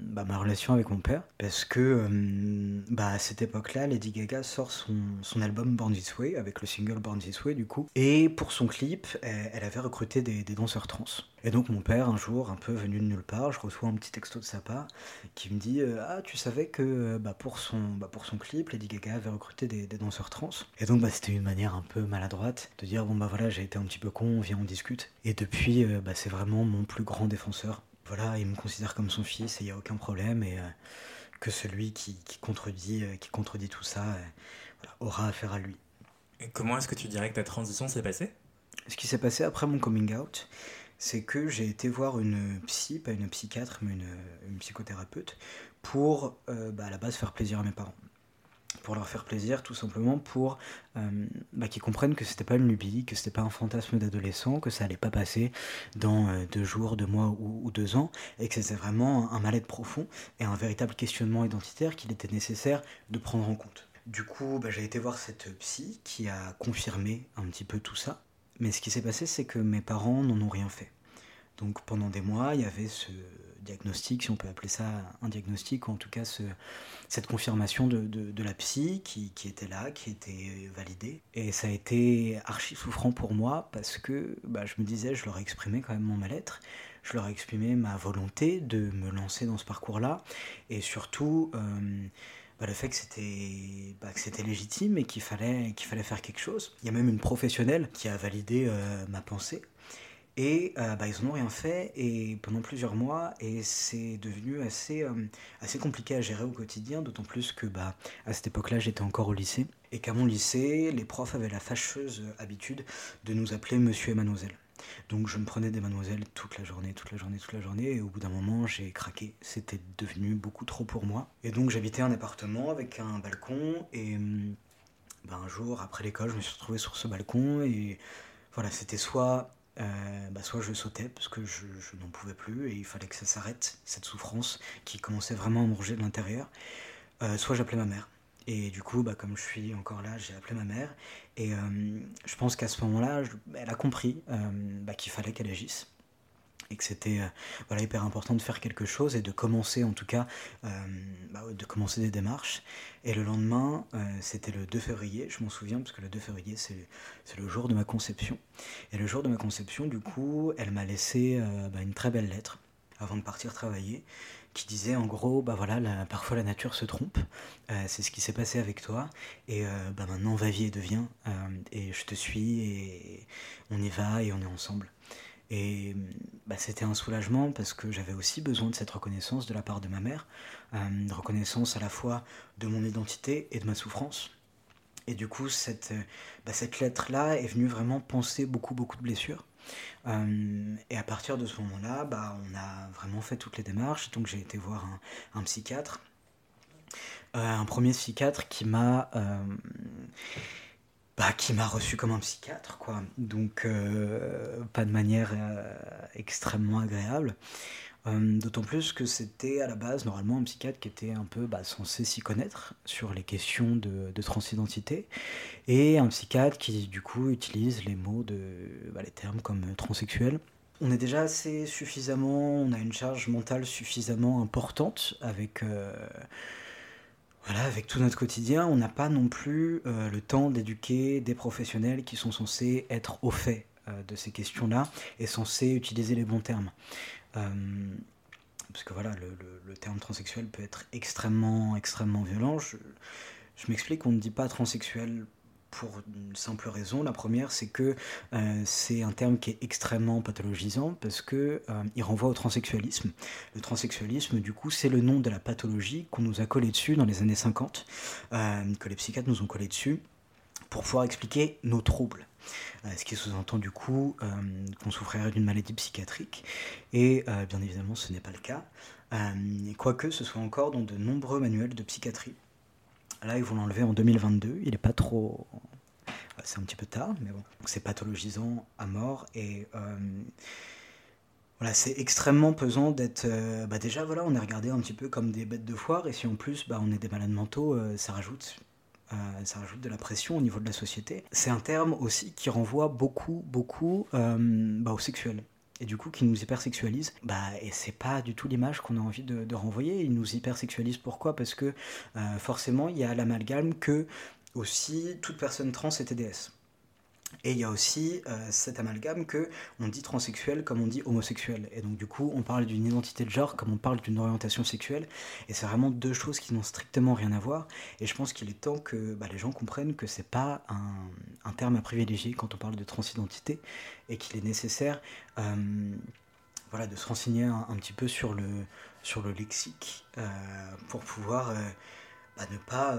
bah, ma relation avec mon père, parce que euh, bah, à cette époque-là, Lady Gaga sort son, album Born This Way avec le single Born This Way du coup, et pour son clip, elle, avait recruté des, des danseurs trans. Et donc mon père, un jour, un peu venu de nulle part, je reçois un petit texto de sa part qui me dit euh, Ah, tu savais que bah, pour, son, bah, pour son clip, Lady Gaga avait recruté des, danseurs trans? Et donc bah, c'était une manière un peu maladroite de dire Bon bah voilà, j'ai été un petit peu con, viens on discute. Et depuis, euh, bah, c'est vraiment mon plus grand défenseur. Voilà, il me considère comme son fils et il n'y a aucun problème. Et euh, que celui qui, contredit, qui contredit tout ça aura affaire à lui. comment est-ce que tu dirais que ta transition s'est passée? Ce qui s'est passé après mon coming out, c'est que j'ai été voir une psy, pas une psychiatre, mais une, psychothérapeute, pour euh, bah, à la base faire plaisir à mes parents. Pour leur faire plaisir, tout simplement pour euh, bah, qu'ils comprennent que c'était pas une lubie, que c'était pas un fantasme d'adolescent, que ça allait pas passer dans euh, deux jours, deux mois ou, deux ans, et que c'était vraiment un mal-être profond et un véritable questionnement identitaire qu'il était nécessaire de prendre en compte. Du coup, bah, j'ai été voir cette psy qui a confirmé un petit peu tout ça. Mais ce qui s'est passé, c'est que mes parents n'en ont rien fait. Donc pendant des mois, il y avait ce diagnostic, si on peut appeler ça un diagnostic, ou en tout cas ce, cette confirmation de, de, la psy qui, était là, qui était validée. Et ça a été archi souffrant pour moi parce que bah, je me disais, je leur ai exprimé quand même mon mal-être, je leur ai exprimé ma volonté de me lancer dans ce parcours-là, et surtout... Euh, bah, le fait que c'était bah, légitime et qu'il fallait, faire quelque chose. Il y a même une professionnelle qui a validé euh, ma pensée. Et euh, bah, ils n'en ont rien fait et pendant plusieurs mois et c'est devenu assez, euh, compliqué à gérer au quotidien, d'autant plus que à cette époque-là j'étais encore au lycée et qu'à mon lycée les profs avaient la fâcheuse habitude de nous appeler monsieur et mademoiselle. Donc je me prenais des mademoiselles toute la journée, toute la journée, toute la journée, et au bout d'un moment j'ai craqué. C'était devenu beaucoup trop pour moi. Et donc j'habitais un appartement avec un balcon, et ben, un jour après l'école je me suis retrouvé sur ce balcon, et voilà, c'était soit euh, bah, soit je sautais parce que je, n'en pouvais plus et il fallait que ça s'arrête, cette souffrance qui commençait vraiment à manger de l'intérieur, euh, soit j'appelais ma mère. Et du coup, bah, comme je suis encore là, j'ai appelé ma mère. Et euh, je pense qu'à ce moment-là, elle a compris euh, bah, qu'il fallait qu'elle agisse. Et que c'était euh, voilà, hyper important de faire quelque chose et de commencer en tout cas, bah, de commencer des démarches. Et le lendemain, c'était le 2 février, je m'en souviens, parce que le 2 février, c'est le jour de ma conception. Et le jour de ma conception, du coup, elle m'a laissé une très belle lettre avant de partir travailler qui disait en gros, bah voilà, parfois la nature se trompe, euh, c'est ce qui s'est passé avec toi, et euh, bah maintenant va-vie et deviens, et je te suis, et on y va, et on est ensemble. Et bah, c'était un soulagement parce que j'avais aussi besoin de cette reconnaissance de la part de ma mère, une reconnaissance à la fois de mon identité et de ma souffrance. Et du coup, cette, bah, cette lettre-là est venue vraiment penser beaucoup, beaucoup de blessures. Euh, et à partir de ce moment-là, bah, on a vraiment fait toutes les démarches. Donc j'ai été voir un, psychiatre. Euh, un premier psychiatre qui m'a euh, bah, qui m'a reçu comme un psychiatre quoi donc pas de manière extrêmement agréable euh, d'autant plus que c'était à la base normalement un psychiatre qui était un peu bah, censé s'y connaître sur les questions de, transidentité et un psychiatre qui du coup utilise les mots de bah, les termes comme transsexuel. On est déjà assez suffisamment, on a une charge mentale suffisamment importante avec euh, voilà, avec tout notre quotidien, on n'a pas non plus euh, le temps d'éduquer des professionnels qui sont censés être au fait de ces questions-là et censés utiliser les bons termes. Euh, parce que voilà, le, terme transsexuel peut être extrêmement, extrêmement violent. Je, m'explique, on ne dit pas transsexuel pour une simple raison. La première, c'est que euh, c'est un terme qui est extrêmement pathologisant parce que euh, il renvoie au transsexualisme. Le transsexualisme, du coup, c'est le nom de la pathologie qu'on nous a collé dessus dans les années 50, que les psychiatres nous ont collé dessus pour pouvoir expliquer nos troubles. Euh, ce qui sous-entend du coup euh, qu'on souffrirait d'une maladie psychiatrique. Et euh, bien évidemment, ce n'est pas le cas. quoique ce soit encore dans de nombreux manuels de psychiatrie. Là, ils vont l'enlever en 2022. Il n'est pas trop. C'est un petit peu tard, mais bon. C'est pathologisant à mort. Et. Voilà, c'est extrêmement pesant d'être. bah déjà, voilà, on est regardé un petit peu comme des bêtes de foire, et si en plus, bah, on est des malades mentaux, ça rajoute euh, ça rajoute de la pression au niveau de la société. C'est un terme aussi qui renvoie beaucoup, beaucoup euh, bah, au sexuel et du coup qui nous hypersexualise. Bah, et c'est pas du tout l'image qu'on a envie de, renvoyer. Il nous hypersexualise pourquoi? Parce que euh, forcément il y a l'amalgame que aussi toute personne trans est TDS. Et il y a aussi euh, cet amalgame que on dit transsexuel comme on dit homosexuel. Et donc du coup, on parle d'une identité de genre comme on parle d'une orientation sexuelle. Et c'est vraiment deux choses qui n'ont strictement rien à voir. Et je pense qu'il est temps que bah, les gens comprennent que c'est pas un, terme à privilégier quand on parle de transidentité et qu'il est nécessaire euh, voilà, de se renseigner un, petit peu sur le, sur le lexique euh, pour pouvoir bah, ne, pas,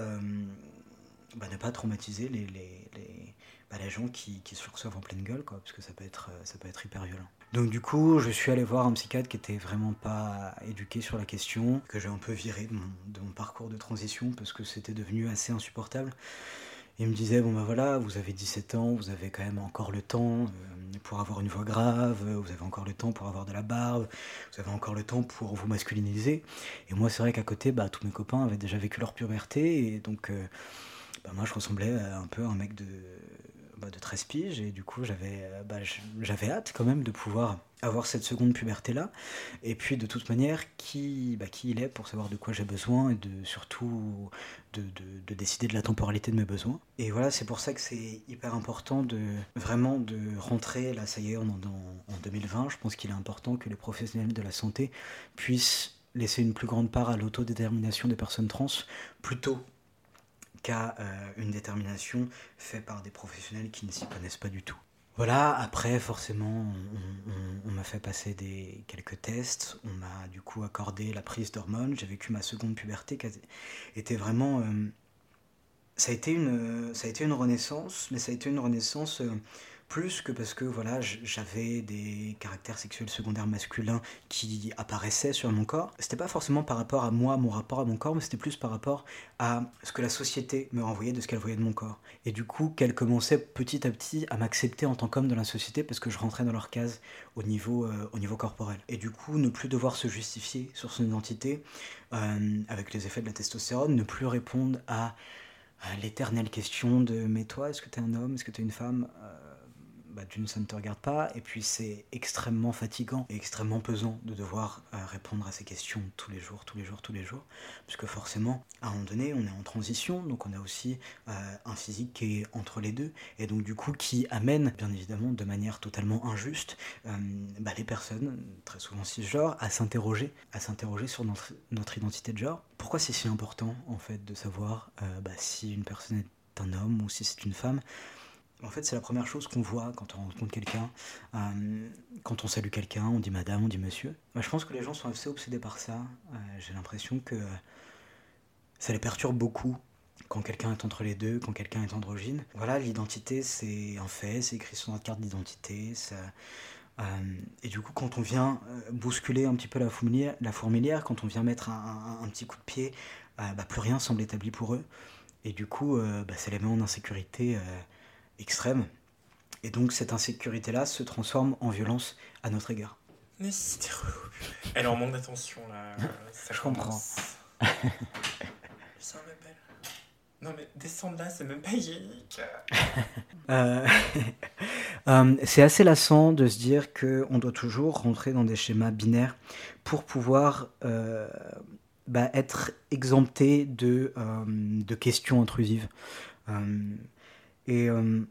bah, ne pas traumatiser les, les, les les gens qui, qui, se reçoivent en pleine gueule, quoi, parce que ça peut, être, euh, ça peut être hyper violent. Donc du coup, je suis allé voir un psychiatre qui était vraiment pas éduqué sur la question, que j'ai un peu viré de mon, de mon, parcours de transition, parce que c'était devenu assez insupportable. Il me disait, bon ben voilà, vous avez 17 ans, vous avez quand même encore le temps euh, pour avoir une voix grave, vous avez encore le temps pour avoir de la barbe, vous avez encore le temps pour vous masculiniser. Et moi, c'est vrai qu'à côté, bah, tous mes copains avaient déjà vécu leur puberté, et donc... Euh, bah, moi je ressemblais un peu à un mec de, bah, de 13 piges et du coup j'avais euh, bah, j'avais hâte quand même de pouvoir avoir cette seconde puberté là et puis de toute manière qui, bah, qui il est pour savoir de quoi j'ai besoin et de surtout de, de, décider de la temporalité de mes besoins. Et voilà c'est pour ça que c'est hyper important de vraiment de rentrer. Là ça y est en, en 2020 je pense qu'il est important que les professionnels de la santé puissent laisser une plus grande part à l'autodétermination des personnes trans plutôt qu'à euh, une détermination faite par des professionnels qui ne s'y connaissent pas du tout. Voilà, après forcément on, m'a fait passer des, quelques tests, on m'a du coup accordé la prise d'hormones, j'ai vécu ma seconde puberté qui était vraiment... Euh, ça, a été une, ça a été une renaissance, mais ça a été une renaissance... Euh, plus que parce que voilà, j'avais des caractères sexuels secondaires masculins qui apparaissaient sur mon corps. C'était pas forcément par rapport à moi, mon rapport à mon corps, mais c'était plus par rapport à ce que la société me renvoyait de ce qu'elle voyait de mon corps. Et du coup, qu'elle commençait petit à petit à m'accepter en tant qu'homme de la société parce que je rentrais dans leur case au niveau, euh, au niveau corporel. Et du coup, ne plus devoir se justifier sur son identité euh, avec les effets de la testostérone, ne plus répondre à, l'éternelle question de mais toi, est-ce que tu es un homme, est-ce que tu es une femme? Euh, bah, d'une, ça ne te regarde pas, et puis c'est extrêmement fatigant et extrêmement pesant de devoir euh, répondre à ces questions tous les jours, tous les jours, tous les jours, puisque forcément, à un moment donné, on est en transition, donc on a aussi euh, un physique qui est entre les deux, et donc du coup qui amène, bien évidemment, de manière totalement injuste, euh, bah, les personnes, très souvent cisgenres, à s'interroger, à s'interroger sur notre, identité de genre. Pourquoi c'est si important, en fait, de savoir bah, si une personne est un homme ou si c'est une femme? En fait, c'est la première chose qu'on voit quand on rencontre quelqu'un. Euh, quand on salue quelqu'un, on dit madame, on dit monsieur. je pense que les gens sont assez obsédés par ça. Euh, j'ai l'impression que ça les perturbe beaucoup quand quelqu'un est entre les deux, quand quelqu'un est androgyne. Voilà, l'identité, c'est un fait, c'est écrit sur notre carte d'identité. Euh, et du coup, quand on vient bousculer un petit peu la fourmilière, la fourmilière quand on vient mettre un, petit coup de pied, bah, plus rien semble établi pour eux. Et du coup, bah, ça les met en insécurité extrême. Et donc cette insécurité-là se transforme en violence à notre égard. Mais Elle en manque d'attention là. Ça Je comprends. C'est un belle. Non mais descendre là, c'est même pas hygiénique. Euh, euh, c'est assez lassant de se dire qu'on doit toujours rentrer dans des schémas binaires pour pouvoir euh, bah, être exempté de, de questions intrusives. Et euh,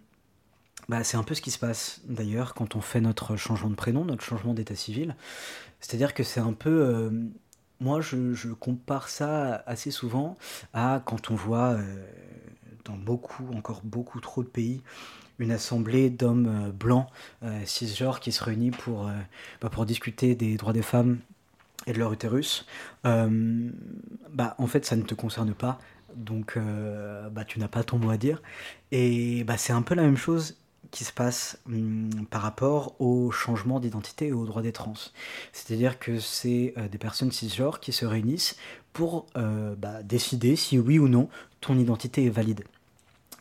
bah, c'est un peu ce qui se passe d'ailleurs quand on fait notre changement de prénom, notre changement d'état civil. C'est-à-dire que c'est un peu... Euh, moi, je, compare ça assez souvent à quand on voit euh, dans beaucoup, encore beaucoup trop de pays, une assemblée d'hommes blancs, cisgenres, qui se réunit pour, bah, pour discuter des droits des femmes et de leur utérus. bah, en fait, ça ne te concerne pas donc euh, bah, tu n'as pas ton mot à dire. Et bah, c'est un peu la même chose qui se passe hum, par rapport au changement d'identité et aux droits des trans. C'est-à-dire que c'est euh, des personnes cisgenres qui se réunissent pour euh, bah, décider si oui ou non ton identité est valide.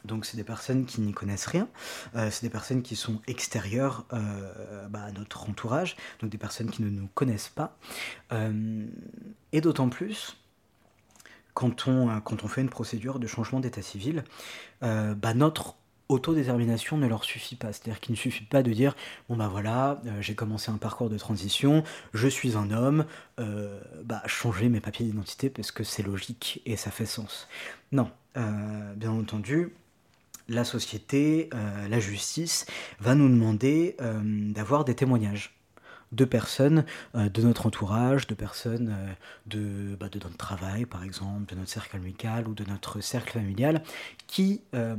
Donc c'est des personnes qui n'y connaissent rien, c'est des personnes qui sont extérieures à notre entourage, donc des personnes qui ne nous connaissent pas. et d'autant plus quand on, euh, quand on fait une procédure de changement d'état civil, euh, bah notre autodétermination ne leur suffit pas. C'est-à-dire qu'il ne suffit pas de dire bon bah voilà, euh, j'ai commencé un parcours de transition, je suis un homme, bah changer mes papiers d'identité parce que c'est logique et ça fait sens. Non, bien entendu. La société, la justice va nous demander d'avoir des témoignages de personnes euh, de notre entourage, de personnes euh, de, bah, de notre travail par exemple, de notre cercle amical ou de notre cercle familial, qui, euh,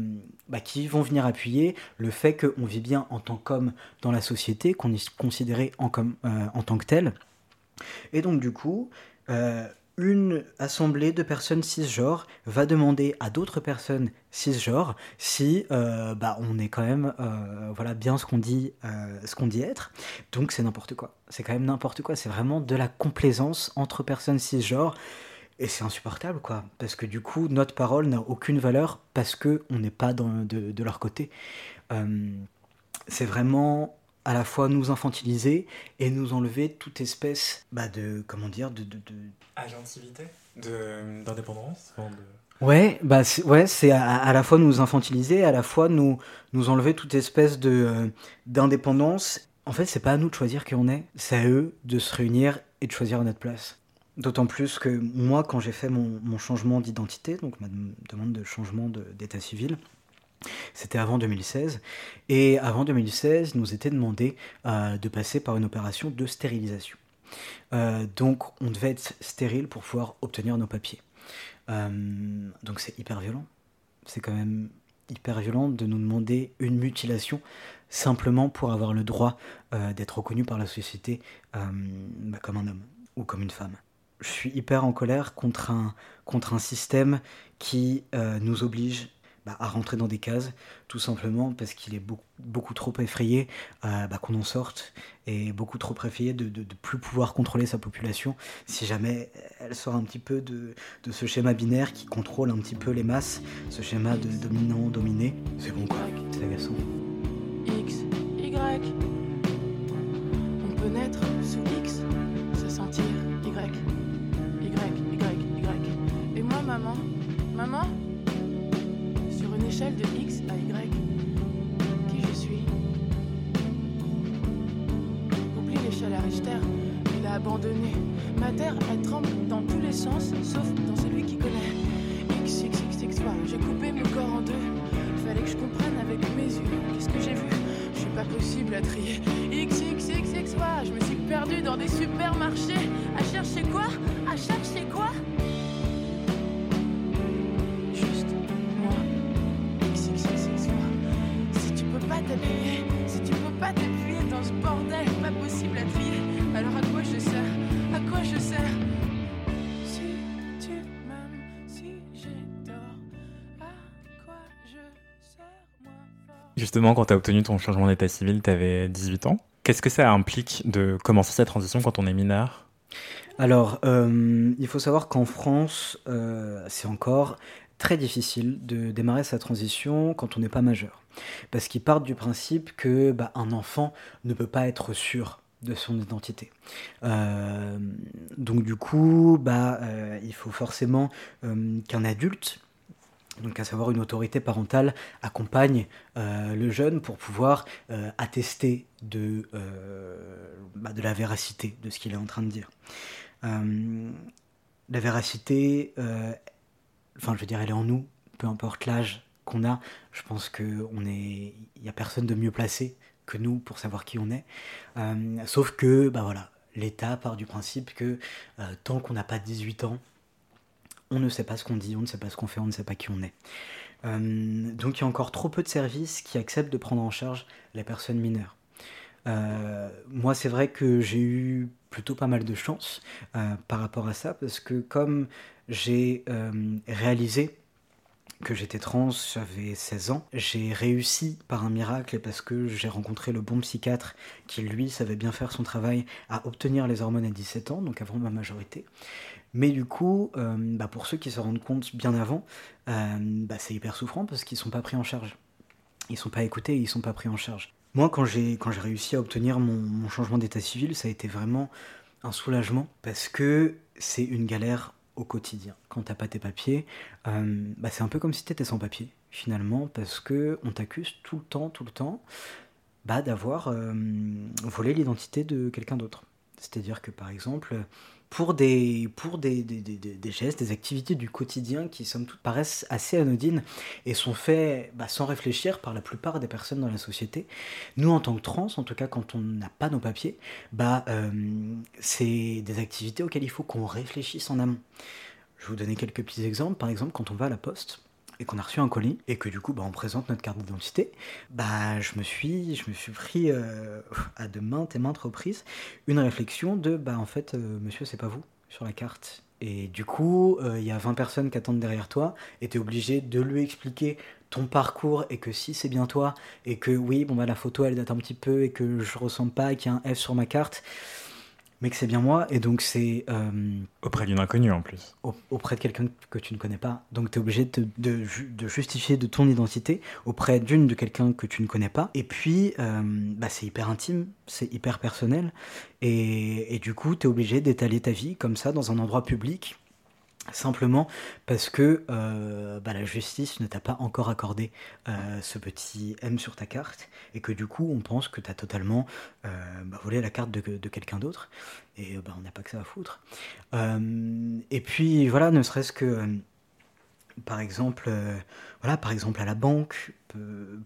bah, qui vont venir appuyer le fait qu'on vit bien en tant qu'homme dans la société, qu'on est considéré en, en tant que tel. Et donc du coup, une assemblée de personnes cisgenres va demander à d'autres personnes cisgenres si euh, bah, on est quand même euh, voilà bien ce qu'on dit euh, ce dit être. Donc c'est n'importe quoi. C'est quand même n'importe quoi. C'est vraiment de la complaisance entre personnes cisgenres. Et c'est insupportable quoi. Parce que du coup notre parole n'a aucune valeur parce que on n'est pas de, leur côté. C'est vraiment à la fois nous infantiliser et nous enlever toute espèce bah, de comment dire de, de, de... agentivité d'indépendance de... ouais bah c'est, ouais c'est à, la fois nous infantiliser à la fois nous nous enlever toute espèce de euh, d'indépendance. En fait c'est pas à nous de choisir qui on est c'est à eux de se réunir et de choisir notre place. D'autant plus que moi, quand j'ai fait mon, mon, changement d'identité, donc ma demande de changement d'état civil, c'était avant 2016. Et avant 2016, nous était demandé euh, de passer par une opération de stérilisation. Euh, donc on devait être stérile pour pouvoir obtenir nos papiers. Euh, donc c'est hyper violent. C'est quand même hyper violent de nous demander une mutilation simplement pour avoir le droit d'être reconnu par la société bah, comme un homme ou comme une femme. Je suis hyper en colère contre un, contre un système qui nous oblige bah, à rentrer dans des cases, tout simplement parce qu'il est beaucoup, trop effrayé euh, bah, qu'on en sorte et beaucoup trop effrayé de ne plus pouvoir contrôler sa population si jamais elle sort un petit peu de, de, ce schéma binaire qui contrôle un petit peu les masses, ce schéma de dominant-dominé. C'est bon quoi, c'est agaçant. X, Y. On peut naître sous X, se sentir Y. Y, Y, Y. Et moi, maman? Maman? l'échelle de X à Y. Qui je suis Oublie l'échelle à Richter, il a abandonné. Ma terre, elle tremble dans tous les sens, sauf dans celui qui connaît. X, X, X, X, j'ai coupé mon corps en deux. Fallait que je comprenne avec mes yeux qu'est-ce que j'ai vu. Je suis pas possible à trier. X, X, X, X, je me suis perdu dans des supermarchés. À chercher quoi? À chercher quoi? Justement, quand tu as obtenu ton changement d'état civil, tu avais 18 ans. Qu'est-ce que ça implique de commencer cette transition quand on est mineur? Alors, euh, il faut savoir qu'en France, euh, c'est encore très difficile de démarrer sa transition quand on n'est pas majeur. Parce qu'ils partent du principe que bah, un enfant ne peut pas être sûr de son identité. Euh, donc du coup, bah, il faut forcément qu'un adulte, donc à savoir une autorité parentale, accompagne euh, le jeune pour pouvoir euh, attester de, euh, bah, de la véracité de ce qu'il est en train de dire. La véracité, enfin je veux dire, elle est en nous, peu importe l'âge qu'on a. Je pense qu'il n'y a personne de mieux placé que nous pour savoir qui on est. Sauf que, bah voilà, l'État part du principe que tant qu'on n'a pas 18 ans, on ne sait pas ce qu'on dit, on ne sait pas ce qu'on fait, on ne sait pas qui on est. Euh, donc il y a encore trop peu de services qui acceptent de prendre en charge les personnes mineures. Euh, moi, c'est vrai que j'ai eu plutôt pas mal de chance euh, par rapport à ça, parce que comme j'ai réalisé que j'étais trans, j'avais 16 ans, j'ai réussi par un miracle et parce que j'ai rencontré le bon psychiatre qui, lui, savait bien faire son travail à obtenir les hormones à 17 ans, donc avant ma majorité. Mais du coup, euh, bah, pour ceux qui se rendent compte bien avant, euh, bah, c'est hyper souffrant parce qu'ils sont pas pris en charge. Ils sont pas écoutés, ils sont pas pris en charge. Moi, quand j'ai réussi à obtenir mon, changement d'état civil, ça a été vraiment un soulagement parce que c'est une galère au quotidien. Quand t'as pas tes papiers, euh, bah, c'est un peu comme si t'étais sans papier finalement parce que on t'accuse tout le temps, tout le temps, bah, d'avoir volé l'identité de quelqu'un d'autre. C'est-à-dire que par exemple, pour des, gestes, des activités du quotidien qui, somme toute, paraissent assez anodines et sont faits bah, sans réfléchir par la plupart des personnes dans la société, nous, en tant que trans, en tout cas quand on n'a pas nos papiers, bah, euh, c'est des activités auxquelles il faut qu'on réfléchisse en amont. Je vais vous donner quelques petits exemples. Par exemple, quand on va à la poste et qu'on a reçu un colis et que du coup bah, on présente notre carte d'identité, bah je me suis je me suis pris euh, à de maintes et maintes reprises une réflexion de bah en fait euh, monsieur c'est pas vous sur la carte. Et du coup euh, il y a 20 personnes qui attendent derrière toi et tu es obligé de lui expliquer ton parcours et que si c'est bien toi et que oui bon bah la photo elle date un petit peu et que je ressemble pas et qu'il y a un F sur ma carte mais que c'est bien moi et donc c'est euh, Auprès d'une inconnue en plus. au- auprès de quelqu'un que tu ne connais pas. Donc tu es obligé de justifier de ton identité auprès d'une de quelqu'un que tu ne connais pas. Et puis, euh, bah, c'est hyper intime, c'est hyper personnel. Et, et du coup, tu es obligé d'étaler ta vie comme ça dans un endroit public. Simplement parce que euh, bah, la justice ne t'a pas encore accordé euh, ce petit M sur ta carte et que du coup on pense que tu as totalement euh, bah, volé la carte de, quelqu'un d'autre et bah, on n'a pas que ça à foutre. Et puis voilà, ne serait-ce que par exemple, voilà, par exemple à la banque,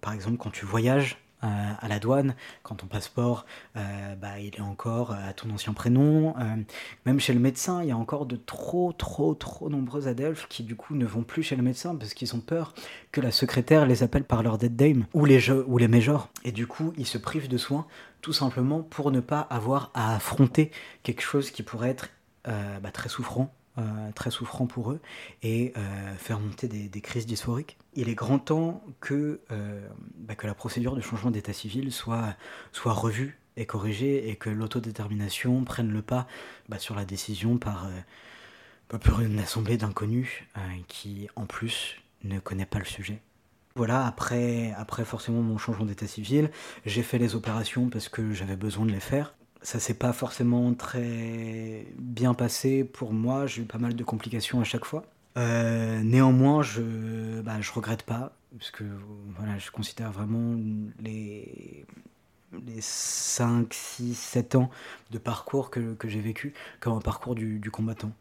par exemple quand tu voyages à la douane, quand ton passeport, euh, bah, il est encore à ton ancien prénom, euh, même chez le médecin, il y a encore de trop, trop, trop nombreux adelphes qui du coup ne vont plus chez le médecin parce qu'ils ont peur que la secrétaire les appelle par leur dead dame ou les, jeux, ou les majors. Et du coup, ils se privent de soins tout simplement pour ne pas avoir à affronter quelque chose qui pourrait être euh, bah, très souffrant. euh, très souffrant pour eux et euh, faire monter des, des crises dysphoriques. Il est grand temps que, euh, bah, que la procédure de changement d'état civil soit, revue et corrigée et que l'autodétermination prenne le pas bah, sur la décision par, euh, bah, une assemblée d'inconnus euh, qui, en plus, ne connaît pas le sujet. Voilà, après, après forcément mon changement d'état civil, j'ai fait les opérations parce que j'avais besoin de les faire. Ça s'est pas forcément très bien passé pour moi, j'ai eu pas mal de complications à chaque fois. Euh, néanmoins, je bah, je regrette pas, parce que voilà, je considère vraiment les, les 5, 6, 7 ans de parcours que, j'ai vécu comme un parcours du, du combattant.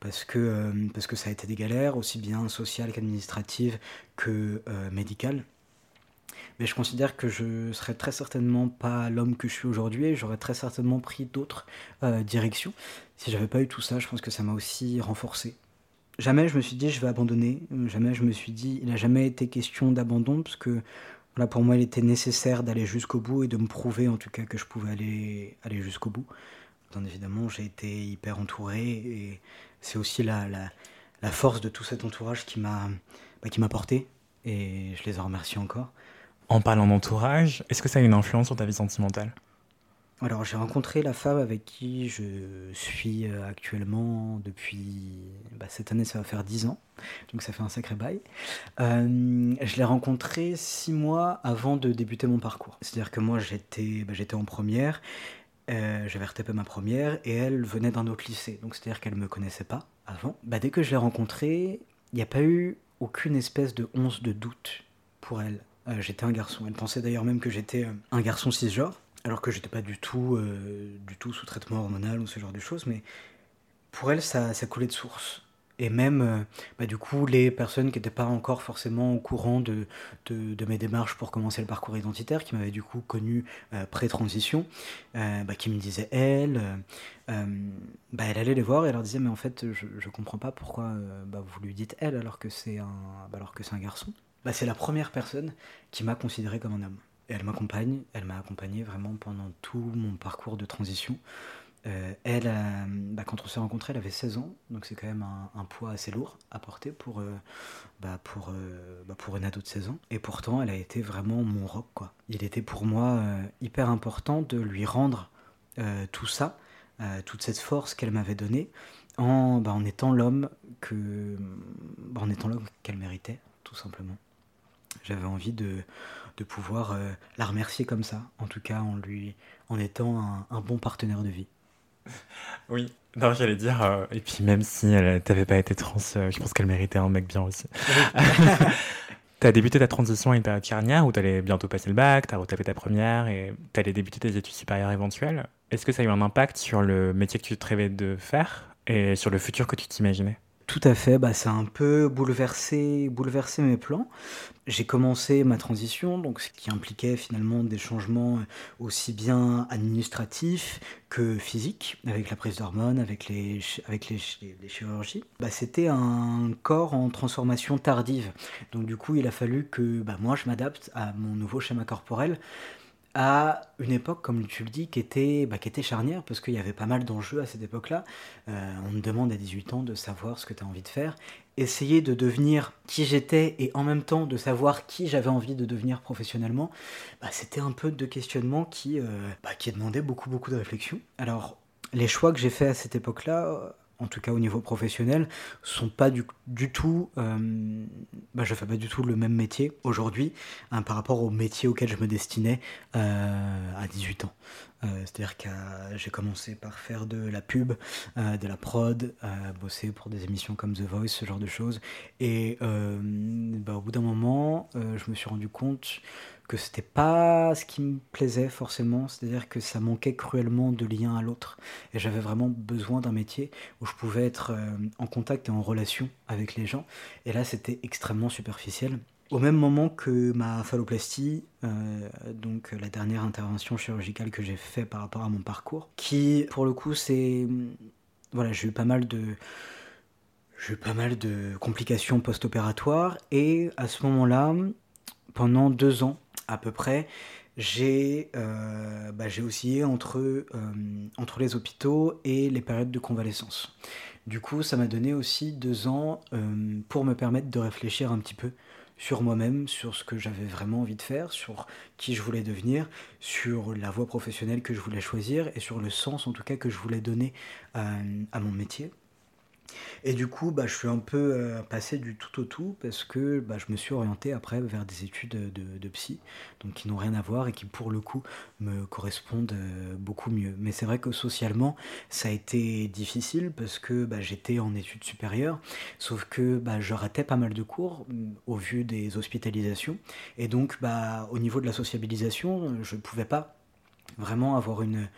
Parce que, euh, parce que ça a été des galères, aussi bien sociales qu'administratives que euh, médicales. Mais je considère que je serais très certainement pas l'homme que je suis aujourd'hui et j'aurais très certainement pris d'autres euh, directions. Si j'avais pas eu tout ça, je pense que ça m'a aussi renforcé. Jamais je me suis dit je vais abandonner, jamais je me suis dit il n'a jamais été question d'abandon parce que voilà, pour moi il était nécessaire d'aller jusqu'au bout et de me prouver en tout cas que je pouvais aller, aller jusqu'au bout. Bien évidemment j'ai été hyper entouré et c'est aussi la, la, force de tout cet entourage qui m'a bah, m'a porté et je les en remercie encore. En parlant d'entourage, est-ce que ça a une influence sur ta vie sentimentale? Alors j'ai rencontré la femme avec qui je suis euh, actuellement depuis bah, cette année ça va faire 10 ans, donc ça fait un sacré bail. Euh, je l'ai rencontrée 6 mois avant de débuter mon parcours. C'est-à-dire que moi j'étais bah, en première, euh, j'avais retapé ma première et elle venait d'un autre lycée, donc c'est-à-dire qu'elle ne me connaissait pas avant. Bah, dès que je l'ai rencontrée, il n'y a pas eu aucune espèce de once de doute pour elle. J'étais un garçon. Elle pensait d'ailleurs même que j'étais un garçon cisgenre alors que j'étais pas du tout, euh, du tout sous traitement hormonal ou ce genre de choses, mais pour elle, ça, ça coulait de source. Et même, euh, bah, du coup, les personnes qui n'étaient pas encore forcément au courant de, de, mes démarches pour commencer le parcours identitaire, qui m'avaient du coup connu euh, pré-transition, bah, qui me disaient, elle, bah, elle allait les voir et leur disait, mais en fait, je ne comprends pas pourquoi bah, vous lui dites elle alors que c'est un, bah, alors que c'est un garçon. Bah, c'est la première personne qui m'a considéré comme un homme. Elle m'accompagne, elle m'a accompagné vraiment pendant tout mon parcours de transition. Euh, elle, euh, bah, quand on s'est rencontrés, elle avait 16 ans, donc c'est quand même un, poids assez lourd à porter pour, euh, bah, pour, bah, pour une ado de 16 ans. Et pourtant, elle a été vraiment mon rock. Il était pour moi hyper important de lui rendre tout ça, toute cette force qu'elle m'avait donnée, en, en étant l'homme que, en étant l'homme qu'elle méritait, tout simplement. J'avais envie de, de pouvoir euh, la remercier comme ça, en tout cas en lui en étant un, un bon partenaire de vie. Oui, non, j'allais dire, euh, et puis même si elle t'avait pas été trans, euh, je pense qu'elle méritait un mec bien aussi. t'as débuté ta transition à une période charnière où t'allais bientôt passer le bac, t'as retapé ta première et t'allais débuter tes études supérieures éventuelles? Est-ce que ça a eu un impact sur le métier que tu te rêvais de faire et sur le futur que tu t'imaginais? Tout à fait, bah, ça a un peu bouleversé, bouleversé mes plans. J'ai commencé ma transition, donc ce qui impliquait finalement des changements aussi bien administratifs que physiques, avec la prise d'hormones, avec les, avec les chirurgies. Bah, C'était un corps en transformation tardive. Donc du coup, il a fallu que bah, moi, je m'adapte à mon nouveau schéma corporel à une époque, comme tu le dis, qui était, bah, qui était charnière, parce qu'il y avait pas mal d'enjeux à cette époque-là. Euh, on me demande à 18 ans de savoir ce que tu as envie de faire. Essayer de devenir qui j'étais et en même temps de savoir qui j'avais envie de devenir professionnellement, bah, c'était un peu de questionnement qui, euh, bah, demandait beaucoup, beaucoup de réflexion. Alors, les choix que j'ai faits à cette époque-là, en tout cas au niveau professionnel, sont pas du, du tout. Euh, bah, je fais pas du tout le même métier aujourd'hui hein, par rapport au métier auquel je me destinais euh, à 18 ans. Euh, C'est-à-dire que j'ai commencé par faire de la pub, euh, de la prod, bosser pour des émissions comme The Voice, ce genre de choses. Et bah, au bout d'un moment, je me suis rendu compte que c'était pas ce qui me plaisait forcément, c'est-à-dire que ça manquait cruellement de lien à l'autre. Et j'avais vraiment besoin d'un métier où je pouvais être euh, en contact et en relation avec les gens. Et là, c'était extrêmement superficiel. Au même moment que ma phalloplastie, euh, donc la dernière intervention chirurgicale que j'ai fait par rapport à mon parcours, qui pour le coup c'est... Voilà, j'ai eu pas mal de... J'ai eu pas mal de complications post-opératoires et à ce moment-là, pendant deux ans, à peu près, j'ai euh, bah, oscillé entre, euh, entre les hôpitaux et les périodes de convalescence. Du coup, ça m'a donné aussi deux ans euh, pour me permettre de réfléchir un petit peu sur moi-même, sur ce que j'avais vraiment envie de faire, sur qui je voulais devenir, sur la voie professionnelle que je voulais choisir et sur le sens en tout cas que je voulais donner à mon métier. Et du coup, bah, je suis un peu euh, passé du tout au tout parce que bah, je me suis orienté après vers des études de, psy, donc qui n'ont rien à voir et qui pour le coup me correspondent euh, beaucoup mieux. Mais c'est vrai que socialement, ça a été difficile parce que bah, j'étais en études supérieures, sauf que bah, je ratais pas mal de cours mm, au vu des hospitalisations. Et donc, bah, au niveau de la sociabilisation, je ne pouvais pas vraiment avoir une,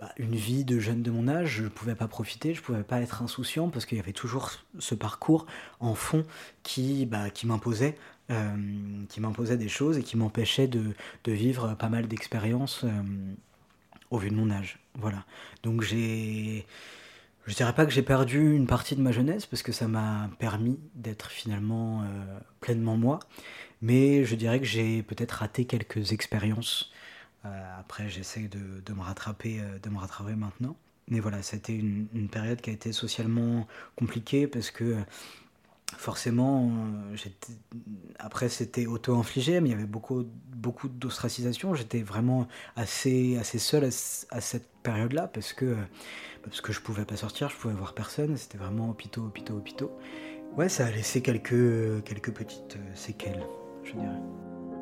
bah, une vie de jeune de mon âge, je ne pouvais pas profiter, je ne pouvais pas être insouciant parce qu'il y avait toujours ce parcours en fond qui, bah, m'imposait. Euh, qui m'imposait des choses et qui m'empêchait de, vivre pas mal d'expériences euh, au vu de mon âge. Voilà. Donc j'ai. Je dirais pas que j'ai perdu une partie de ma jeunesse parce que ça m'a permis d'être finalement euh, pleinement moi, mais je dirais que j'ai peut-être raté quelques expériences après, j'essaie de, me rattraper, euh, de me rattraper maintenant. Mais voilà, c'était une, période qui a été socialement compliquée parce que forcément, après c'était auto-infligé, mais il y avait beaucoup, beaucoup d'ostracisation. J'étais vraiment assez, assez seul à, cette période-là parce que, parce que je pouvais pas sortir, je pouvais voir personne. C'était vraiment hôpitaux, hôpitaux, hôpitaux. Ouais, ça a laissé quelques, quelques petites séquelles, je dirais.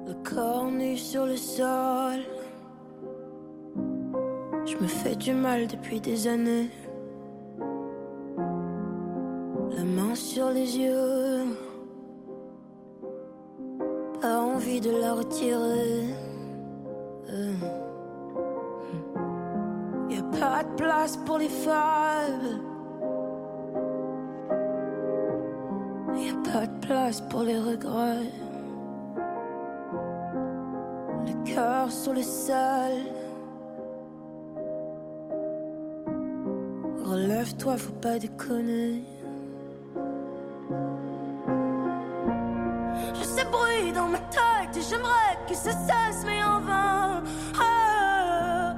Le corps nu sur le sol je me fais du mal depuis des années. La main sur les yeux. Pas envie de la retirer. Euh. Y a pas de place pour les femmes. Y a pas de place pour les regrets. Le cœur sur le sol. Relève-toi, faut pas déconner. Je sais bruit dans ma tête et j'aimerais que ça cesse, mais en vain. Ah,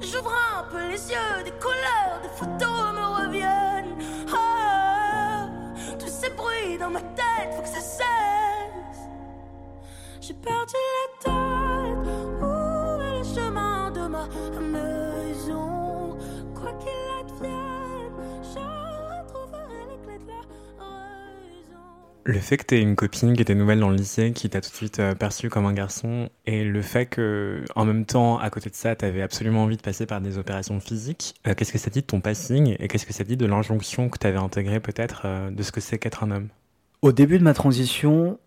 J'ouvre un peu les yeux, des couleurs, des photos me reviennent. Ah, tous ces bruits dans ma tête, faut que ça cesse. J'ai perdu la Le fait que tu aies une copine qui était nouvelle dans le lycée, qui t'a tout de suite euh, perçu comme un garçon, et le fait que, en même temps, à côté de ça, tu avais absolument envie de passer par des opérations physiques, euh, qu'est-ce que ça dit de ton passing et qu'est-ce que ça dit de l'injonction que tu avais intégrée peut-être euh, de ce que c'est qu'être un homme? Au début de ma transition,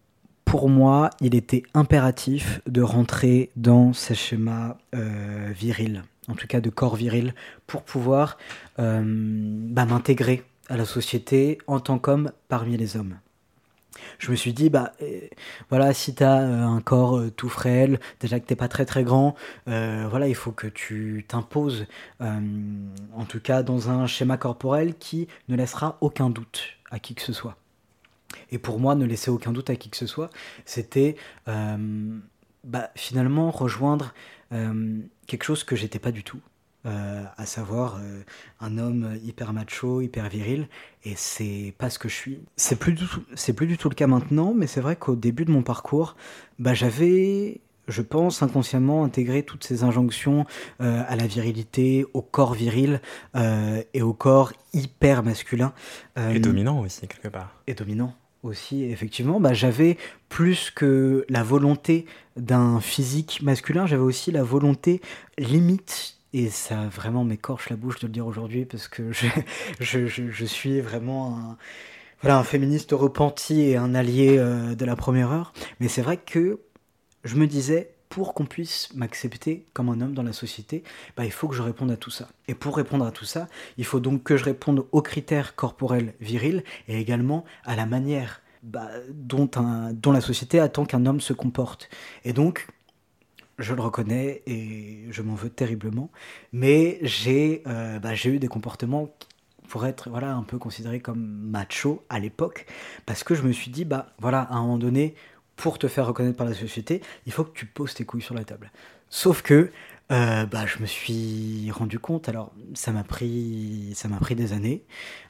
pour moi, il était impératif de rentrer dans ces schémas virils, en tout cas de corps viril, pour pouvoir bah, m'intégrer à la société en tant qu'homme parmi les hommes je me suis dit, bah euh, voilà, si tu as euh, un corps euh, tout frêle, déjà que t'es pas très très grand, voilà, il faut que tu t'imposes, en tout cas dans un schéma corporel qui ne laissera aucun doute à qui que ce soit. Et pour moi, ne laisser aucun doute à qui que ce soit, c'était bah, finalement rejoindre quelque chose que j'étais pas du tout. Euh, à savoir euh, un homme hyper macho, hyper viril, et c'est pas ce que je suis. C'est plus du tout, c'est plus du tout le cas maintenant, mais c'est vrai qu'au début de mon parcours, bah, j'avais, je pense, inconsciemment intégré toutes ces injonctions euh, à la virilité, au corps viril et au corps hyper masculin. et dominant aussi, quelque part. Et dominant aussi, effectivement, bah, j'avais plus que la volonté d'un physique masculin, j'avais aussi la volonté limite et ça vraiment m'écorche la bouche de le dire aujourd'hui parce que je, je, je, suis vraiment un, voilà, un féministe repenti et un allié euh, de la première heure. Mais c'est vrai que je me disais, pour qu'on puisse m'accepter comme un homme dans la société, bah, il faut que je réponde à tout ça. Et pour répondre à tout ça, il faut donc que je réponde aux critères corporels virils et également à la manière bah, dont, un, dont la société attend qu'un homme se comporte. Et donc, je le reconnais et je m'en veux terriblement, mais j'ai euh, bah, eu des comportements pour être voilà un peu considérés comme macho à l'époque, parce que je me suis dit bah voilà à un moment donné pour te faire reconnaître par la société, il faut que tu poses tes couilles sur la table. Sauf que euh, bah, je me suis rendu compte, alors ça m'a pris, ça m'a pris des années,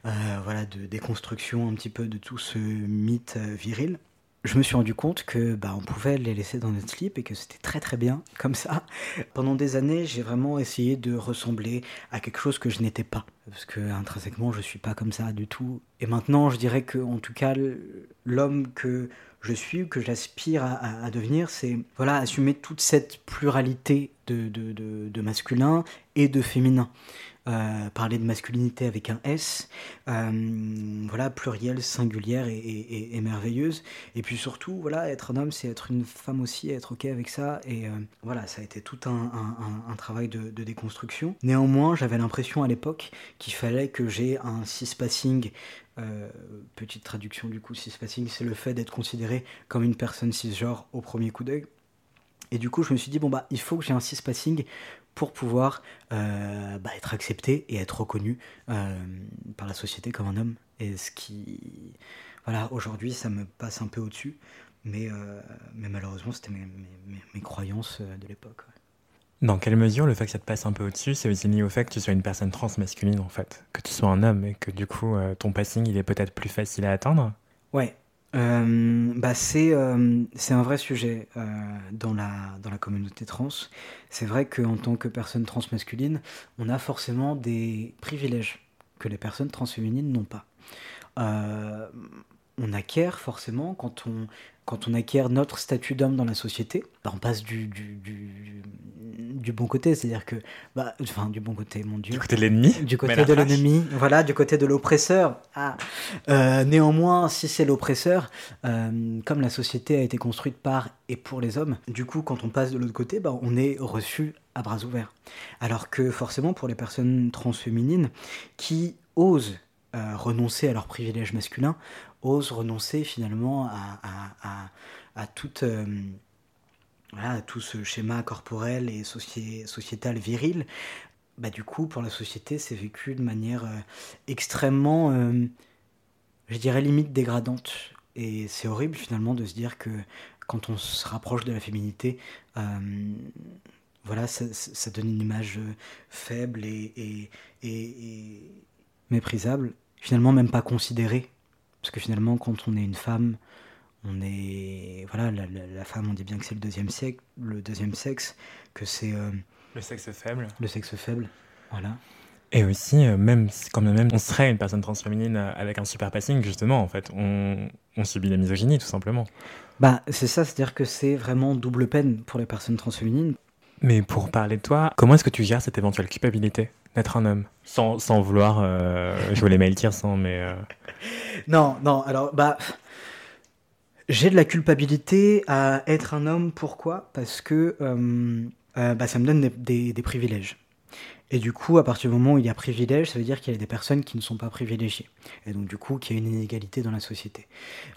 euh, voilà, de déconstruction un petit peu de tout ce mythe viril je me suis rendu compte que bah, on pouvait les laisser dans notre slip et que c'était très très bien comme ça. Pendant des années, j'ai vraiment essayé de ressembler à quelque chose que je n'étais pas, parce que intrinsèquement, je suis pas comme ça du tout. Et maintenant, je dirais que, en tout cas, l'homme que je suis, que j'aspire à, devenir, c'est voilà assumer toute cette pluralité de, de, de, masculin et de féminin. Euh, parler de masculinité avec un S, euh, voilà, plurielle, singulière et, merveilleuse. Et puis surtout, voilà, être un homme, c'est être une femme aussi, être ok avec ça. Et euh, voilà, ça a été tout un, travail de, déconstruction. Néanmoins, j'avais l'impression à l'époque qu'il fallait que j'ai un cis-passing. petite traduction du coup, cis-passing, c'est le fait d'être considéré comme une personne cisgenre au premier coup d'œil. Et du coup, je me suis dit, bon, bah, il faut que j'ai un cis-passing pour pouvoir euh, bah, être accepté et être reconnu euh, par la société comme un homme. Et ce qui. Voilà, aujourd'hui, ça me passe un peu au-dessus. Mais, euh, mais malheureusement, c'était mes, mes- mes- mes croyances de l'époque. ouais. Dans quelle mesure le fait que ça te passe un peu au-dessus, c'est aussi lié au fait que tu sois une personne trans masculine en fait, que tu sois un homme et que du coup ton passing il est peut-être plus facile à atteindre? Ouais. Euh, bah c'est euh, c'est un vrai sujet euh, dans, la, dans la communauté trans. C'est vrai qu'en tant que personne trans masculine, on a forcément des privilèges que les personnes transféminines n'ont pas. On acquiert forcément quand on, quand on acquiert notre statut d'homme dans la société, bah, on passe du, du, du, du bon côté, c'est-à-dire que, bah, enfin du bon côté, mon Dieu, Du côté de l'ennemi du côté de l'ennemi, voilà, du côté de l'oppresseur. Ah. Euh, néanmoins, si c'est l'oppresseur, euh, comme la société a été construite par et pour les hommes, du coup, quand on passe de l'autre côté, bah, on est reçu à bras ouverts. Alors que forcément, pour les personnes transféminines qui osent euh, renoncer à leurs privilèges masculins, osent renoncer finalement à, à, à, à euh, voilà, tout ce schéma corporel et soci- sociétal viril, bah, du coup, pour la société, c'est vécu de manière euh, extrêmement, euh, je dirais, limite dégradante. Et c'est horrible finalement de se dire que quand on se rapproche de la féminité, voilà, ça, donne une image faible et- et- et méprisable, finalement même pas considérée. Parce que finalement, quand on est une femme, on est. Voilà, la, la- la femme, on dit bien que c'est le deuxième, siècle, le deuxième sexe, que c'est euh, Le sexe faible. le sexe faible. Voilà. Et aussi, euh, même si quand même on serait une personne transféminine euh, avec un super passing, justement, en fait, on, on subit la misogynie tout simplement. Bah, c'est ça, c'est-à-dire que c'est vraiment double peine pour les personnes transféminines. Mais pour parler de toi, comment est-ce que tu gères cette éventuelle culpabilité? D'être un homme sans, sans vouloir euh, jouer les mails tirs sans, mais. euh, Non, non, alors, bah. J'ai de la culpabilité à être un homme, pourquoi? Parce que euh, euh, bah, ça me donne des, des- des privilèges. Et du coup, à partir du moment où il y a privilège, ça veut dire qu'il y a des personnes qui ne sont pas privilégiées. Et donc, du coup, qu'il y a une inégalité dans la société.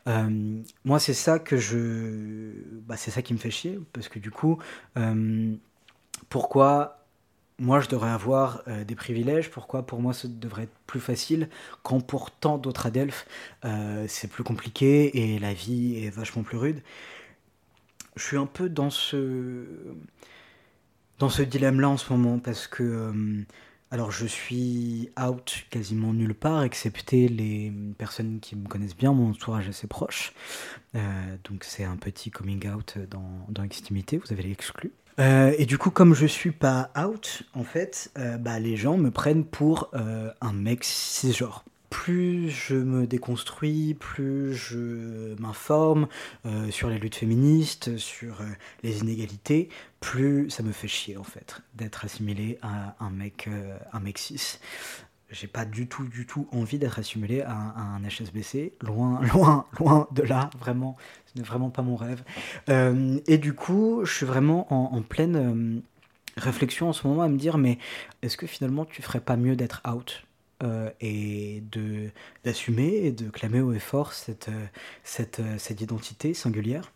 Euh, moi, c'est ça que je. Bah, c'est ça qui me fait chier, parce que du coup, euh, pourquoi moi je devrais avoir euh, des privilèges. Pourquoi? Pour moi ça devrait être plus facile. Quand pour tant d'autres adelphes euh, c'est plus compliqué et la vie est vachement plus rude. Je suis un peu dans ce dans ce dilemme-là en ce moment parce que euh, alors je suis out quasiment nulle part excepté les personnes qui me connaissent bien, mon entourage assez proche. Euh, donc c'est un petit coming out dans, dans Extimité, vous avez l'exclu. Euh, et du coup, comme je suis pas out, en fait, euh, bah, les gens me prennent pour euh, un mec cisgenre. Plus je me déconstruis, plus je m'informe sur les luttes féministes, sur les inégalités, plus ça me fait chier en fait d'être assimilé à un mec, un mec cis. J'ai pas du tout, du tout envie d'être assimilé à, un- HSBC. Loin, loin, loin de là, vraiment. Ce n'est vraiment pas mon rêve. Euh, et du coup, je suis vraiment en, pleine euh, réflexion en ce moment à me dire, mais est-ce que finalement tu ferais pas mieux d'être out euh, et de d'assumer et de clamer haut et fort cette, cette, cette identité singulière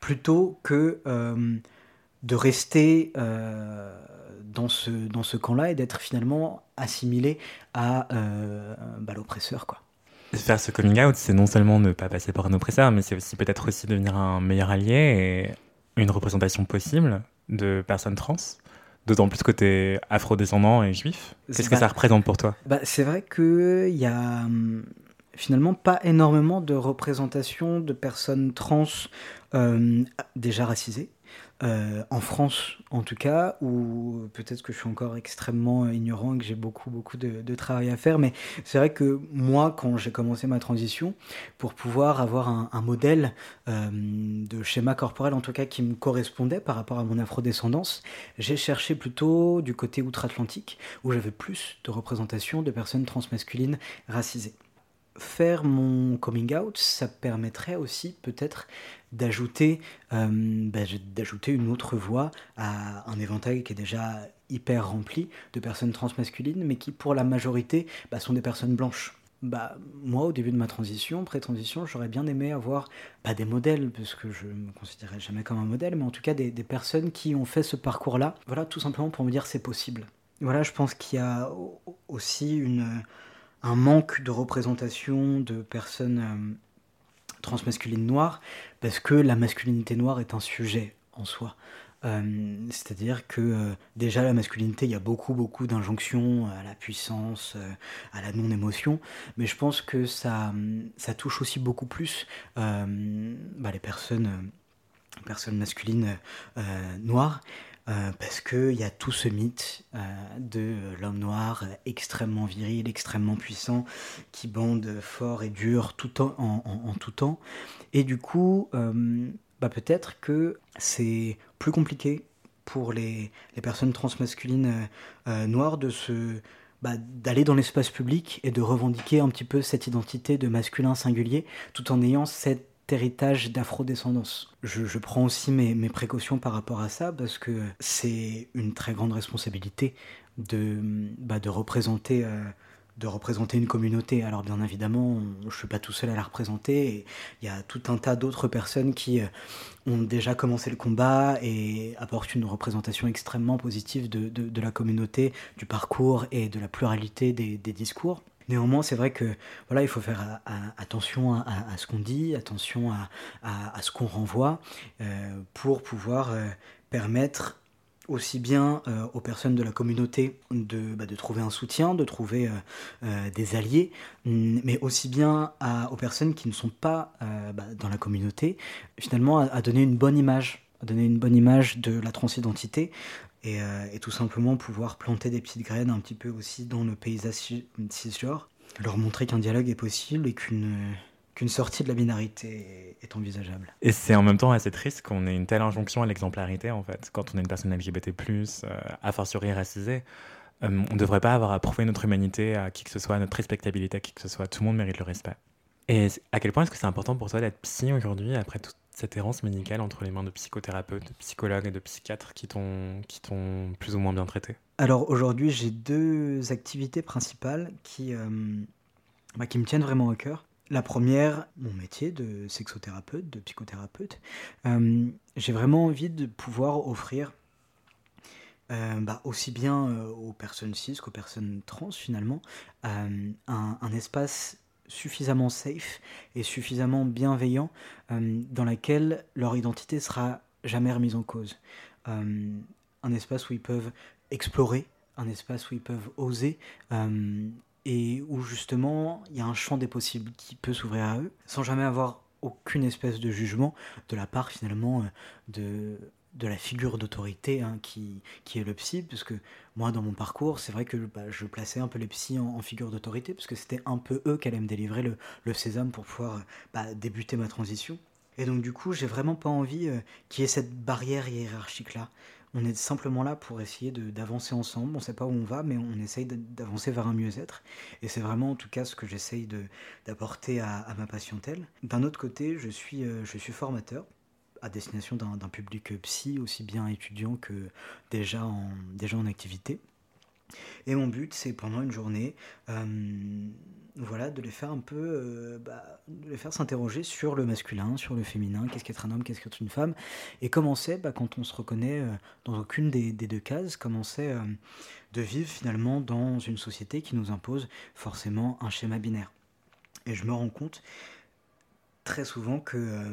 plutôt que de rester dans ce, dans ce camp-là et d'être finalement assimilé à euh, bah, l'oppresseur. quoi. Faire ce coming out, c'est non seulement ne pas passer par un oppresseur, mais c'est aussi peut-être aussi devenir un meilleur allié et une représentation possible de personnes trans. D'autant plus que tu es afrodescendant et juif. Qu'est-ce que Bah, ça représente pour toi? Bah, c'est vrai qu'il y a hum, finalement pas énormément de représentation de personnes trans euh, déjà racisées. Euh, en France en tout cas, ou peut-être que je suis encore extrêmement ignorant et que j'ai beaucoup beaucoup de, travail à faire, mais c'est vrai que moi, quand j'ai commencé ma transition, pour pouvoir avoir un, modèle euh, de schéma corporel en tout cas qui me correspondait par rapport à mon afrodescendance, j'ai cherché plutôt du côté outre-Atlantique, où j'avais plus de représentation de personnes transmasculines racisées faire mon coming out, ça permettrait aussi peut-être d'ajouter euh, bah, d'ajouter une autre voix à un éventail qui est déjà hyper rempli de personnes transmasculines, mais qui pour la majorité bah, sont des personnes blanches. Bah, moi, au début de ma transition, pré-transition, j'aurais bien aimé avoir pas des modèles, parce que je me considérais jamais comme un modèle, mais en tout cas des, des personnes qui ont fait ce parcours-là. Voilà, tout simplement pour me dire c'est possible. Voilà, je pense qu'il y a aussi une, un manque de représentation de personnes euh, transmasculines noires, parce que la masculinité noire est un sujet en soi. Euh, c'est-à-dire que euh, déjà la masculinité, il y a beaucoup beaucoup d'injonctions à la puissance, à la non-émotion, mais je pense que ça, touche aussi beaucoup plus bah, les personnes masculines noires. Euh, parce qu'il y a tout ce mythe euh, de l'homme noir extrêmement viril, extrêmement puissant, qui bande fort et dur tout en, tout temps. Et du coup, euh, bah, peut-être que c'est plus compliqué pour les, personnes transmasculines noires de se bah, d'aller dans l'espace public et de revendiquer un petit peu cette identité de masculin singulier tout en ayant cette héritage d'afrodescendance. Je, je prends aussi mes, mes, précautions par rapport à ça parce que c'est une très grande responsabilité de, bah, représenter. Euh, de représenter une communauté. Alors bien évidemment, je ne suis pas tout seul à la représenter. Il y a tout un tas d'autres personnes qui euh, ont déjà commencé le combat et apportent une représentation extrêmement positive de, la communauté, du parcours et de la pluralité des discours. Néanmoins, c'est vrai que voilà, il faut faire attention à, ce qu'on dit, attention à, ce qu'on renvoie, euh, pour pouvoir euh, permettre aussi bien euh, aux personnes de la communauté de, bah, trouver un soutien, de trouver des alliés, mm, mais aussi bien aux personnes qui ne sont pas bah, dans la communauté, finalement à, donner une bonne image à donner une bonne image de la transidentité, euh, et, tout simplement pouvoir planter des petites graines un petit peu aussi dans le paysage cisgenre, leur montrer qu'un dialogue est possible et qu'une qu'une sortie de la binarité est envisageable. Et c'est en même temps assez triste qu'on ait une telle injonction à l'exemplarité, en fait. Quand on est une personne LGBT+, euh, a fortiori racisée, euh, on ne devrait pas avoir à prouver notre humanité à qui que ce soit, notre respectabilité à qui que ce soit. Tout le monde mérite le respect. Et à quel point est-ce que c'est important pour toi d'être psy aujourd'hui, après toute cette errance médicale entre les mains de psychothérapeutes, de psychologues et de psychiatres qui t'ont plus ou moins bien traité? Alors aujourd'hui, j'ai deux activités principales qui, euh, bah, qui me tiennent vraiment au cœur. La première, mon métier de sexothérapeute, de psychothérapeute. Euh, j'ai vraiment envie de pouvoir offrir euh, bah, aussi bien aux personnes cis qu'aux personnes trans finalement, un, un, espace suffisamment safe et suffisamment bienveillant euh, dans laquelle leur identité sera jamais remise en cause. Euh, un espace où ils peuvent explorer, un espace où ils peuvent oser euh, et où justement il y a un champ des possibles qui peut s'ouvrir à eux sans jamais avoir aucune espèce de jugement de la part finalement de, de la figure d'autorité hein, qui, qui est le psy, parce que moi dans mon parcours, c'est vrai que bah, je plaçais un peu les psys en, figure d'autorité, parce que c'était un peu eux qui allaient me délivrer le, le sésame pour pouvoir bah, débuter ma transition. Et donc du coup, j'ai vraiment pas envie euh, qu'il y ait cette barrière hiérarchique-là. On est simplement là pour essayer d'avancer ensemble. On sait pas où on va, mais on essaye d'avancer vers un mieux-être. Et c'est vraiment en tout cas ce que j'essaye d'apporter à, ma patientèle. D'un autre côté, je suis, euh, je suis formateur à destination d'un public psy, aussi bien étudiant que déjà en, déjà en activité. Et mon but, c'est pendant une journée, euh, voilà, de les faire un peu, euh, bah, de les faire s'interroger sur le masculin, sur le féminin, qu'est-ce qu'être un homme, qu'est-ce qu'être une femme, et commencer, bah, quand on se reconnaît euh, dans aucune des, des, deux cases, commencer de vivre finalement dans une société qui nous impose forcément un schéma binaire. Et je me rends compte très souvent que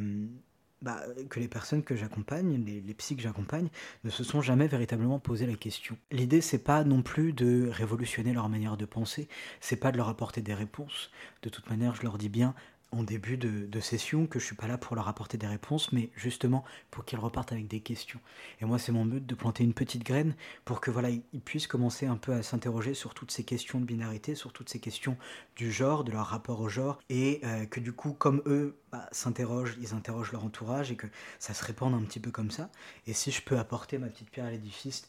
bah, que les personnes que j'accompagne, les, les que j'accompagne, ne se sont jamais véritablement posé la question. L'idée, c'est pas non plus de révolutionner leur manière de penser, c'est pas de leur apporter des réponses. De toute manière, je leur dis bien, en début de, session que je suis pas là pour leur apporter des réponses, mais justement pour qu'ils repartent avec des questions. Et moi, c'est mon but de planter une petite graine pour que voilà, ils puissent commencer un peu à s'interroger sur toutes ces questions de binarité, sur toutes ces questions du genre, de leur rapport au genre, et euh, que du coup, comme eux bah, s'interrogent, ils interrogent leur entourage et que ça se répande un petit peu comme ça. Et si je peux apporter ma petite pierre à l'édifice,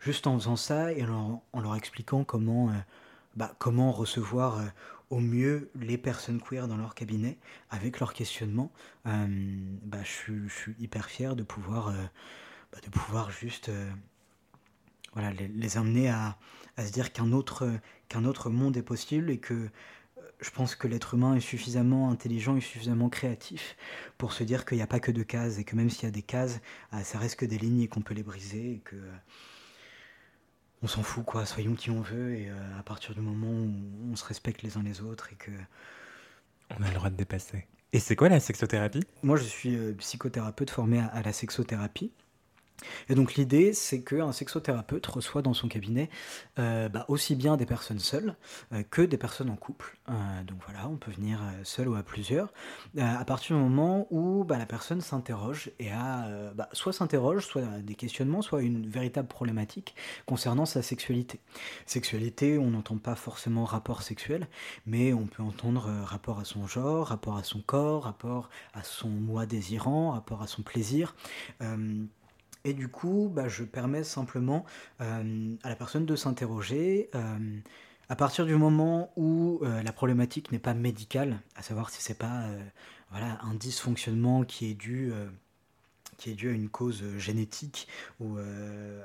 juste en faisant ça et en, en leur expliquant comment, euh, bah, comment recevoir euh, au mieux les personnes queer dans leur cabinet avec leurs questionnements, euh, bah, je, suis, hyper fier de pouvoir, euh, bah, de pouvoir juste euh, voilà, les, amener à, se dire qu'un autre, autre monde est possible et que euh, je pense que l'être humain est suffisamment intelligent et suffisamment créatif pour se dire qu'il n'y a pas que de cases et que même s'il y a des cases, ça reste que des lignes et qu'on peut les briser et que on s'en fout quoi, soyons qui on veut et euh, à partir du moment où on se respecte les uns les autres et que On a le droit de dépasser. Et c'est quoi la sexothérapie? Moi je suis euh, psychothérapeute formé à, à la sexothérapie et donc l'idée c'est qu'un sexothérapeute reçoit dans son cabinet euh, bah, aussi bien des personnes seules euh, que des personnes en couple. Euh, donc voilà, on peut venir seul ou à plusieurs à partir du moment où bah, la personne s'interroge et a bah, soit s'interroge, soit des questionnements, soit une véritable problématique concernant sa sexualité. Sexualité, on n'entend pas forcément rapport sexuel, mais on peut entendre rapport à son genre, rapport à son corps, rapport à son moi désirant, rapport à son plaisir. Et du coup, bah, je permets simplement euh, à la personne de s'interroger. euh, à partir du moment où euh, la problématique n'est pas médicale, à savoir si c'est pas voilà, un dysfonctionnement qui est dû qui est dû à une cause génétique ou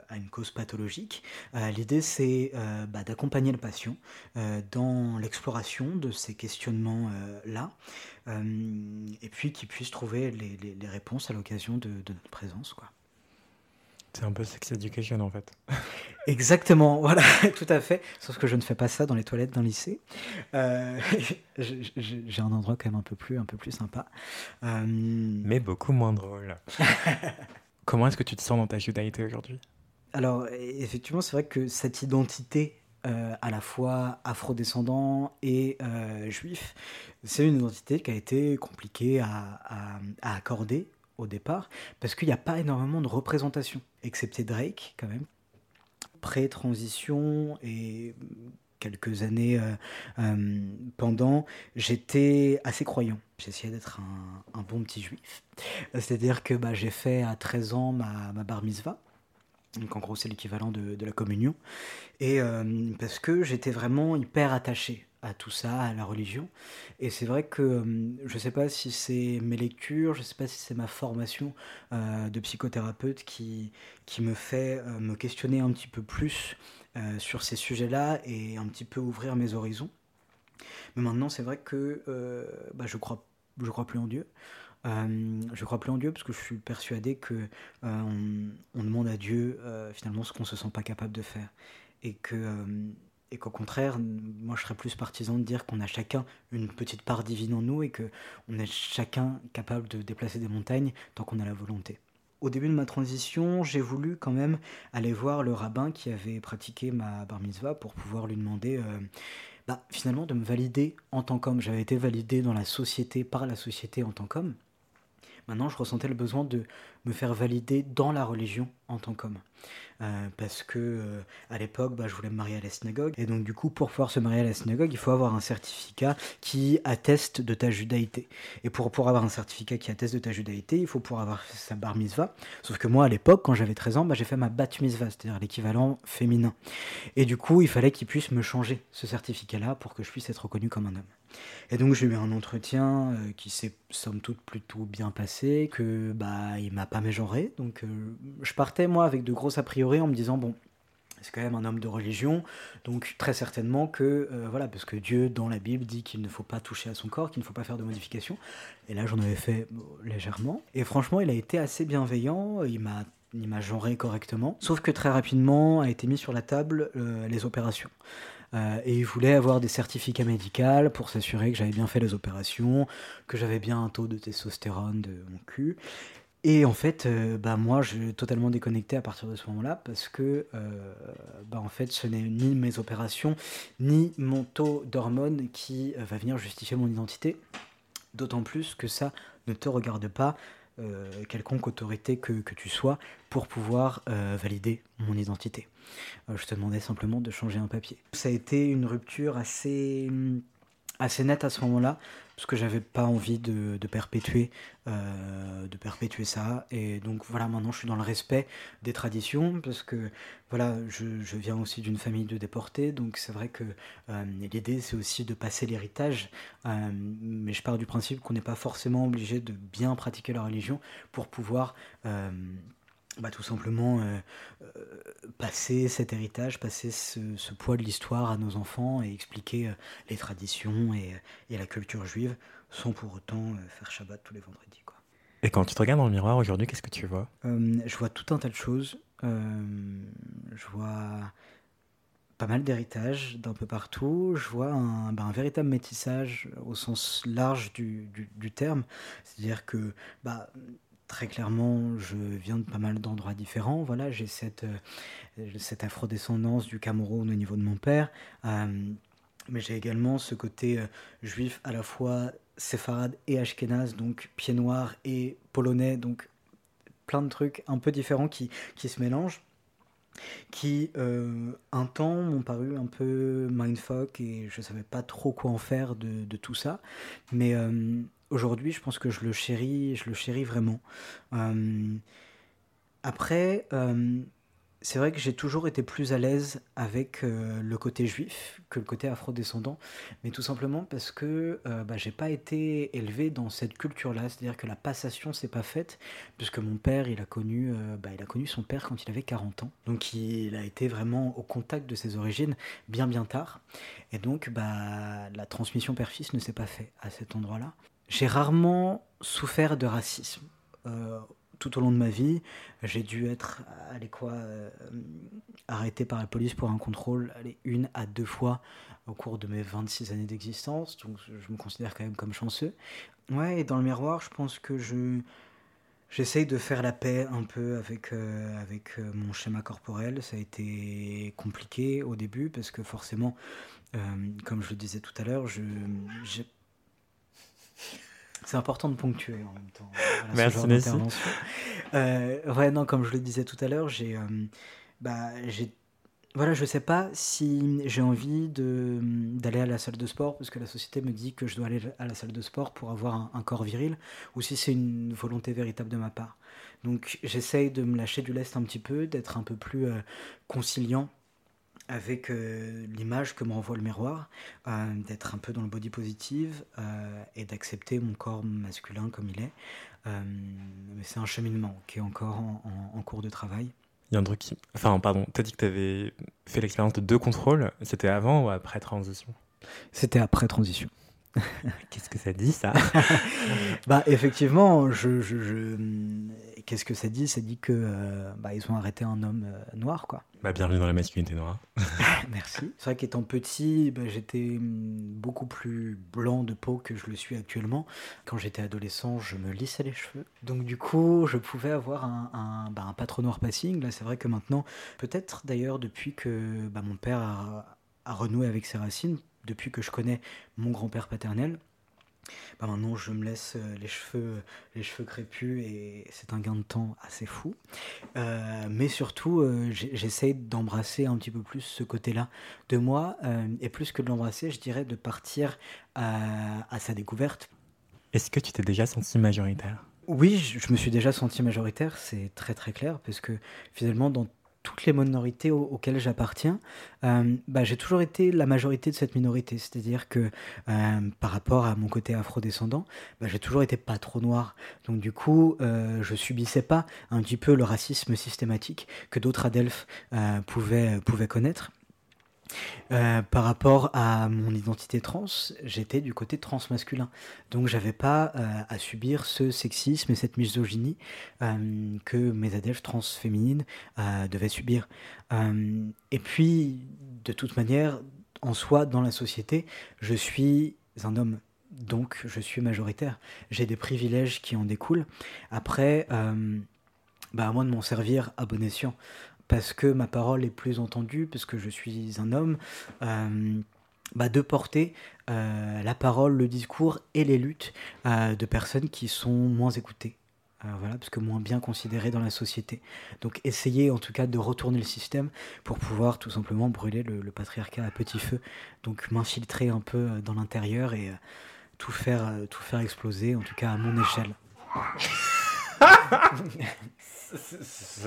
à une cause pathologique. L'idée, c'est bah, d'accompagner le patient dans l'exploration de ces questionnements-là, et puis qu'il puisse trouver les réponses à l'occasion de, de notre présence. Quoi. C'est un peu sex education en fait. Exactement, voilà, tout à fait. Sauf que je ne fais pas ça dans les toilettes d'un lycée. Euh, j'ai un endroit quand même un peu plus, un peu plus sympa. Euh, Mais beaucoup moins drôle. Comment est-ce que tu te sens dans ta judaïté aujourd'hui? Alors, effectivement, c'est vrai que cette identité euh, à la fois afrodescendant et euh, juif, c'est une identité qui a été compliquée à, à- à accorder au départ, parce qu'il n'y a pas énormément de représentation, excepté Drake quand même. Pré-transition et quelques années euh, euh, pendant, j'étais assez croyant. J'essayais d'être un, bon petit juif. C'est-à-dire que bah, j'ai fait à 13 ans ma, ma bar mitzvah. Donc en gros c'est l'équivalent de, de la communion. Et euh, parce que j'étais vraiment hyper attaché à tout ça, à la religion. Et c'est vrai que euh, je ne sais pas si c'est mes lectures, je ne sais pas si c'est ma formation euh, de psychothérapeute qui, qui me fait euh, me questionner un petit peu plus euh, sur ces sujets-là et un petit peu ouvrir mes horizons. Mais maintenant c'est vrai que bah, je crois, je crois plus en Dieu. Euh, je crois plus en Dieu parce que je suis persuadé que on, demande à Dieu finalement ce qu'on se sent pas capable de faire et que euh, et qu'au contraire moi je serais plus partisan de dire qu'on a chacun une petite part divine en nous et que on est chacun capable de déplacer des montagnes tant qu'on a la volonté. Au début de ma transition, j'ai voulu quand même aller voir le rabbin qui avait pratiqué ma bar mitzvah pour pouvoir lui demander euh, bah, finalement de me valider en tant qu'homme. J'avais été validé dans la société par la société en tant qu'homme. Maintenant, je ressentais le besoin de me faire valider dans la religion en tant qu'homme. Euh, parce que euh, à l'époque, bah, je voulais me marier à la synagogue. Et donc, du coup, pour pouvoir se marier à la synagogue, il faut avoir un certificat qui atteste de ta judaïté. Et pour, pour avoir un certificat qui atteste de ta judaïté, il faut pouvoir avoir sa bar mitzvah. Sauf que moi, à l'époque, quand j'avais 13 ans, bah, j'ai fait ma bat mitzvah, c'est-à-dire l'équivalent féminin. Et du coup, il fallait qu'il puisse me changer ce certificat-là pour que je puisse être reconnu comme un homme. Et donc j'ai eu un entretien euh, qui s'est somme toute plutôt bien passé, que bah il m'a pas mégenré. Donc euh, je partais moi avec de grosses a priori en me disant bon c'est quand même un homme de religion, donc très certainement que euh, voilà parce que Dieu dans la Bible dit qu'il ne faut pas toucher à son corps, qu'il ne faut pas faire de modifications. Et là j'en avais fait légèrement. Et franchement il a été assez bienveillant. Il m'a il m'a genré correctement. Sauf que très rapidement a été mis sur la table euh, les opérations. Euh, et il voulait avoir des certificats médicaux pour s'assurer que j'avais bien fait les opérations, que j'avais bien un taux de testostérone de mon cul. Et en fait, euh, bah moi, je totalement déconnecté à partir de ce moment-là parce que, euh, bah en fait, ce n'est ni mes opérations ni mon taux d'hormones qui euh, va venir justifier mon identité, D'autant plus que ça ne te regarde pas, quelconque autorité que, que, tu sois, pour pouvoir valider mon identité. Je te demandais simplement de changer un papier. Ça a été une rupture assez assez nette à ce moment-là, parce que j'avais pas envie de, perpétuer, euh, de perpétuer ça. Et donc voilà, maintenant je suis dans le respect des traditions, parce que voilà, je, viens aussi d'une famille de déportés, donc c'est vrai que euh, l'idée c'est aussi de passer l'héritage, euh, mais je pars du principe qu'on n'est pas forcément obligé de bien pratiquer la religion pour pouvoir bah, tout simplement euh, euh, passer cet héritage, passer ce, ce poids de l'histoire à nos enfants et expliquer euh, les traditions et, et, la culture juive sans pour autant faire Shabbat tous les vendredis. Quoi. Et quand tu te regardes dans le miroir aujourd'hui, qu'est-ce que tu vois? Je vois tout un tas de choses. Je vois pas mal d'héritage d'un peu partout. Je vois un, bah, un, véritable métissage au sens large du, du, du terme. C'est-à-dire que bah, très clairement, je viens de pas mal d'endroits différents. Voilà, j'ai cette, euh, cette afrodescendance du Cameroun au niveau de mon père. Euh, mais j'ai également ce côté euh, juif à la fois séfarade et ashkénaze, donc pied noir et polonais, donc plein de trucs un peu différents qui, qui se mélangent qui un temps m'ont paru un peu mindfuck et je savais pas trop quoi en faire de, de tout ça mais aujourd'hui je pense que je le chéris je le chéris vraiment. Euh, après c'est vrai que j'ai toujours été plus à l'aise avec euh, le côté juif que le côté afrodescendant, mais tout simplement parce que euh, bah, j'ai pas été élevé dans cette culture-là, c'est-à-dire que la passation s'est pas faite, puisque mon père, il a connu, euh, bah, il a connu son père quand il avait 40 ans, donc il a été vraiment au contact de ses origines bien bien tard, et donc bah, la transmission père-fils ne s'est pas faite à cet endroit-là. J'ai rarement souffert de racisme tout au long de ma vie. J'ai dû être quoi, euh, arrêté par la police pour un contrôle une à deux fois au cours de mes 26 années d'existence. Donc je me considère quand même comme chanceux. Ouais, et dans le miroir, je pense que je j'essaye de faire la paix un peu avec, euh, avec euh, mon schéma corporel. Ça a été compliqué au début parce que forcément, euh, comme je le disais tout à l'heure, je... C'est important de ponctuer en même temps. Voilà, Merci, Messi. Euh, ouais, non, comme je le disais tout à l'heure, j'ai, euh, bah, j'ai, voilà, je sais pas si j'ai envie de d'aller à la salle de sport parce que la société me dit que je dois aller à la salle de sport pour avoir un, un corps viril, ou si c'est une volonté véritable de ma part. Donc, j'essaye de me lâcher du lest un petit peu, d'être un peu plus euh, conciliant avec euh, l'image que me renvoie le miroir, euh, d'être un peu dans le body positive euh, et d'accepter mon corps masculin comme il est. mais c'est un cheminement qui est encore en, en, en, cours de travail. Il y a un truc qui... Enfin, pardon, tu as dit que tu avais fait l'expérience de deux contrôles. C'était avant ou après transition? C'était après transition. Qu'est-ce que ça dit, ça? Bah, effectivement, je, je, je... qu'est-ce que ça dit? Ça dit que bah, ils ont arrêté un homme noir, quoi. Bah, bienvenue dans la masculinité noire. Merci. C'est vrai qu'étant petit, bah, j'étais beaucoup plus blanc de peau que je le suis actuellement. Quand j'étais adolescent, je me lissais les cheveux. Donc du coup, je pouvais avoir un, bah, trop noir passing. Là, c'est vrai que maintenant, peut-être d'ailleurs depuis que mon père a renoué avec ses racines, depuis que je connais mon grand-père paternel, bah maintenant je me laisse les cheveux, les cheveux crépus et c'est un gain de temps assez fou. Euh, mais surtout, euh, j'essaye d'embrasser un petit peu plus ce côté-là de moi euh, et plus que de l'embrasser, je dirais de partir à, à sa découverte. Est-ce que tu t'es déjà senti majoritaire? Oui, je, je, me suis déjà senti majoritaire, c'est très très clair, parce que finalement dans toutes les minorités aux, auxquelles j'appartiens, euh, bah, j'ai toujours été la majorité de cette minorité. C'est-à-dire que euh, par rapport à mon côté afrodescendant, bah, j'ai toujours été pas trop noir. Donc du coup, euh, je subissais pas un petit peu le racisme systématique que d'autres adelphes pouvaient, pouvaient connaître. Euh, par rapport à mon identité trans, j'étais du côté transmasculin. Donc j'avais pas euh, à subir ce sexisme et cette misogynie euh, que mes adeptes trans féminines euh, devaient subir. Et puis, de toute manière, en soi, dans la société, je suis un homme. Donc je suis majoritaire. J'ai des privilèges qui en découlent. Après, bah, à moi de m'en servir à bon escient parce que ma parole est plus entendue, parce que je suis un homme. Euh, bah, de porter euh, la parole, le discours et les luttes euh, de personnes qui sont moins écoutées. Voilà, parce que moins bien considérées dans la société. Donc essayer en tout cas de retourner le système pour pouvoir tout simplement brûler le, le patriarcat à petit feu. Donc m'infiltrer un peu dans l'intérieur et tout faire, tout faire exploser, en tout cas à mon échelle.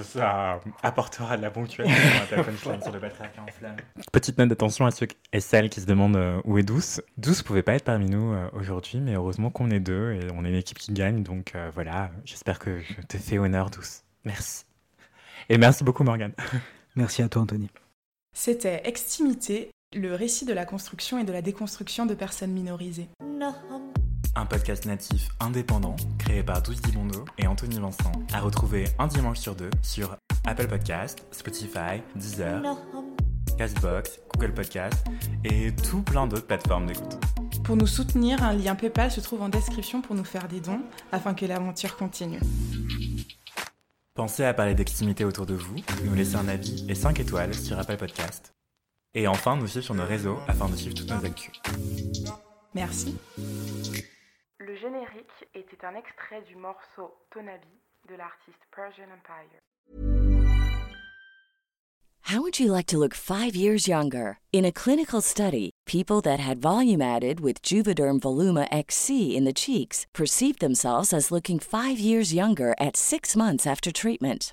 Ça apportera de la ponctuation à ta punchline sur le patriarcat en flamme. Petite note d'attention à ceux et celles qui se demandent euh, où est Douce. Douce pouvait pas être parmi nous euh, aujourd'hui, mais heureusement qu'on est deux et on est une équipe qui gagne. Donc euh, voilà, j'espère que je te fais honneur, Douce. Merci. Et merci beaucoup, Morgane. Merci à toi, Anthony. C'était Extimité, le récit de la construction et de la déconstruction de personnes minorisées. Un podcast natif indépendant créé par Douce Dibondo et Anthony Vincent, à retrouver un dimanche sur deux sur Apple Podcast, Spotify, Deezer, Castbox, Google Podcast et tout plein d'autres plateformes d'écoute. Pour nous soutenir, un lien PayPal se trouve en description pour nous faire des dons afin que l'aventure continue. Pensez à parler d'extimité autour de vous, nous laisser un avis et 5 étoiles sur Apple Podcast. Et enfin, nous suivre sur nos réseaux afin de suivre toutes nos actus. Merci. Le générique était un extrait du morceau Tonabi de l'artiste Persian Empire. How would you like to look five years younger? In a clinical study, people that had volume added with Juvederm Voluma XC in the cheeks perceived themselves as looking five years younger at six months after treatment.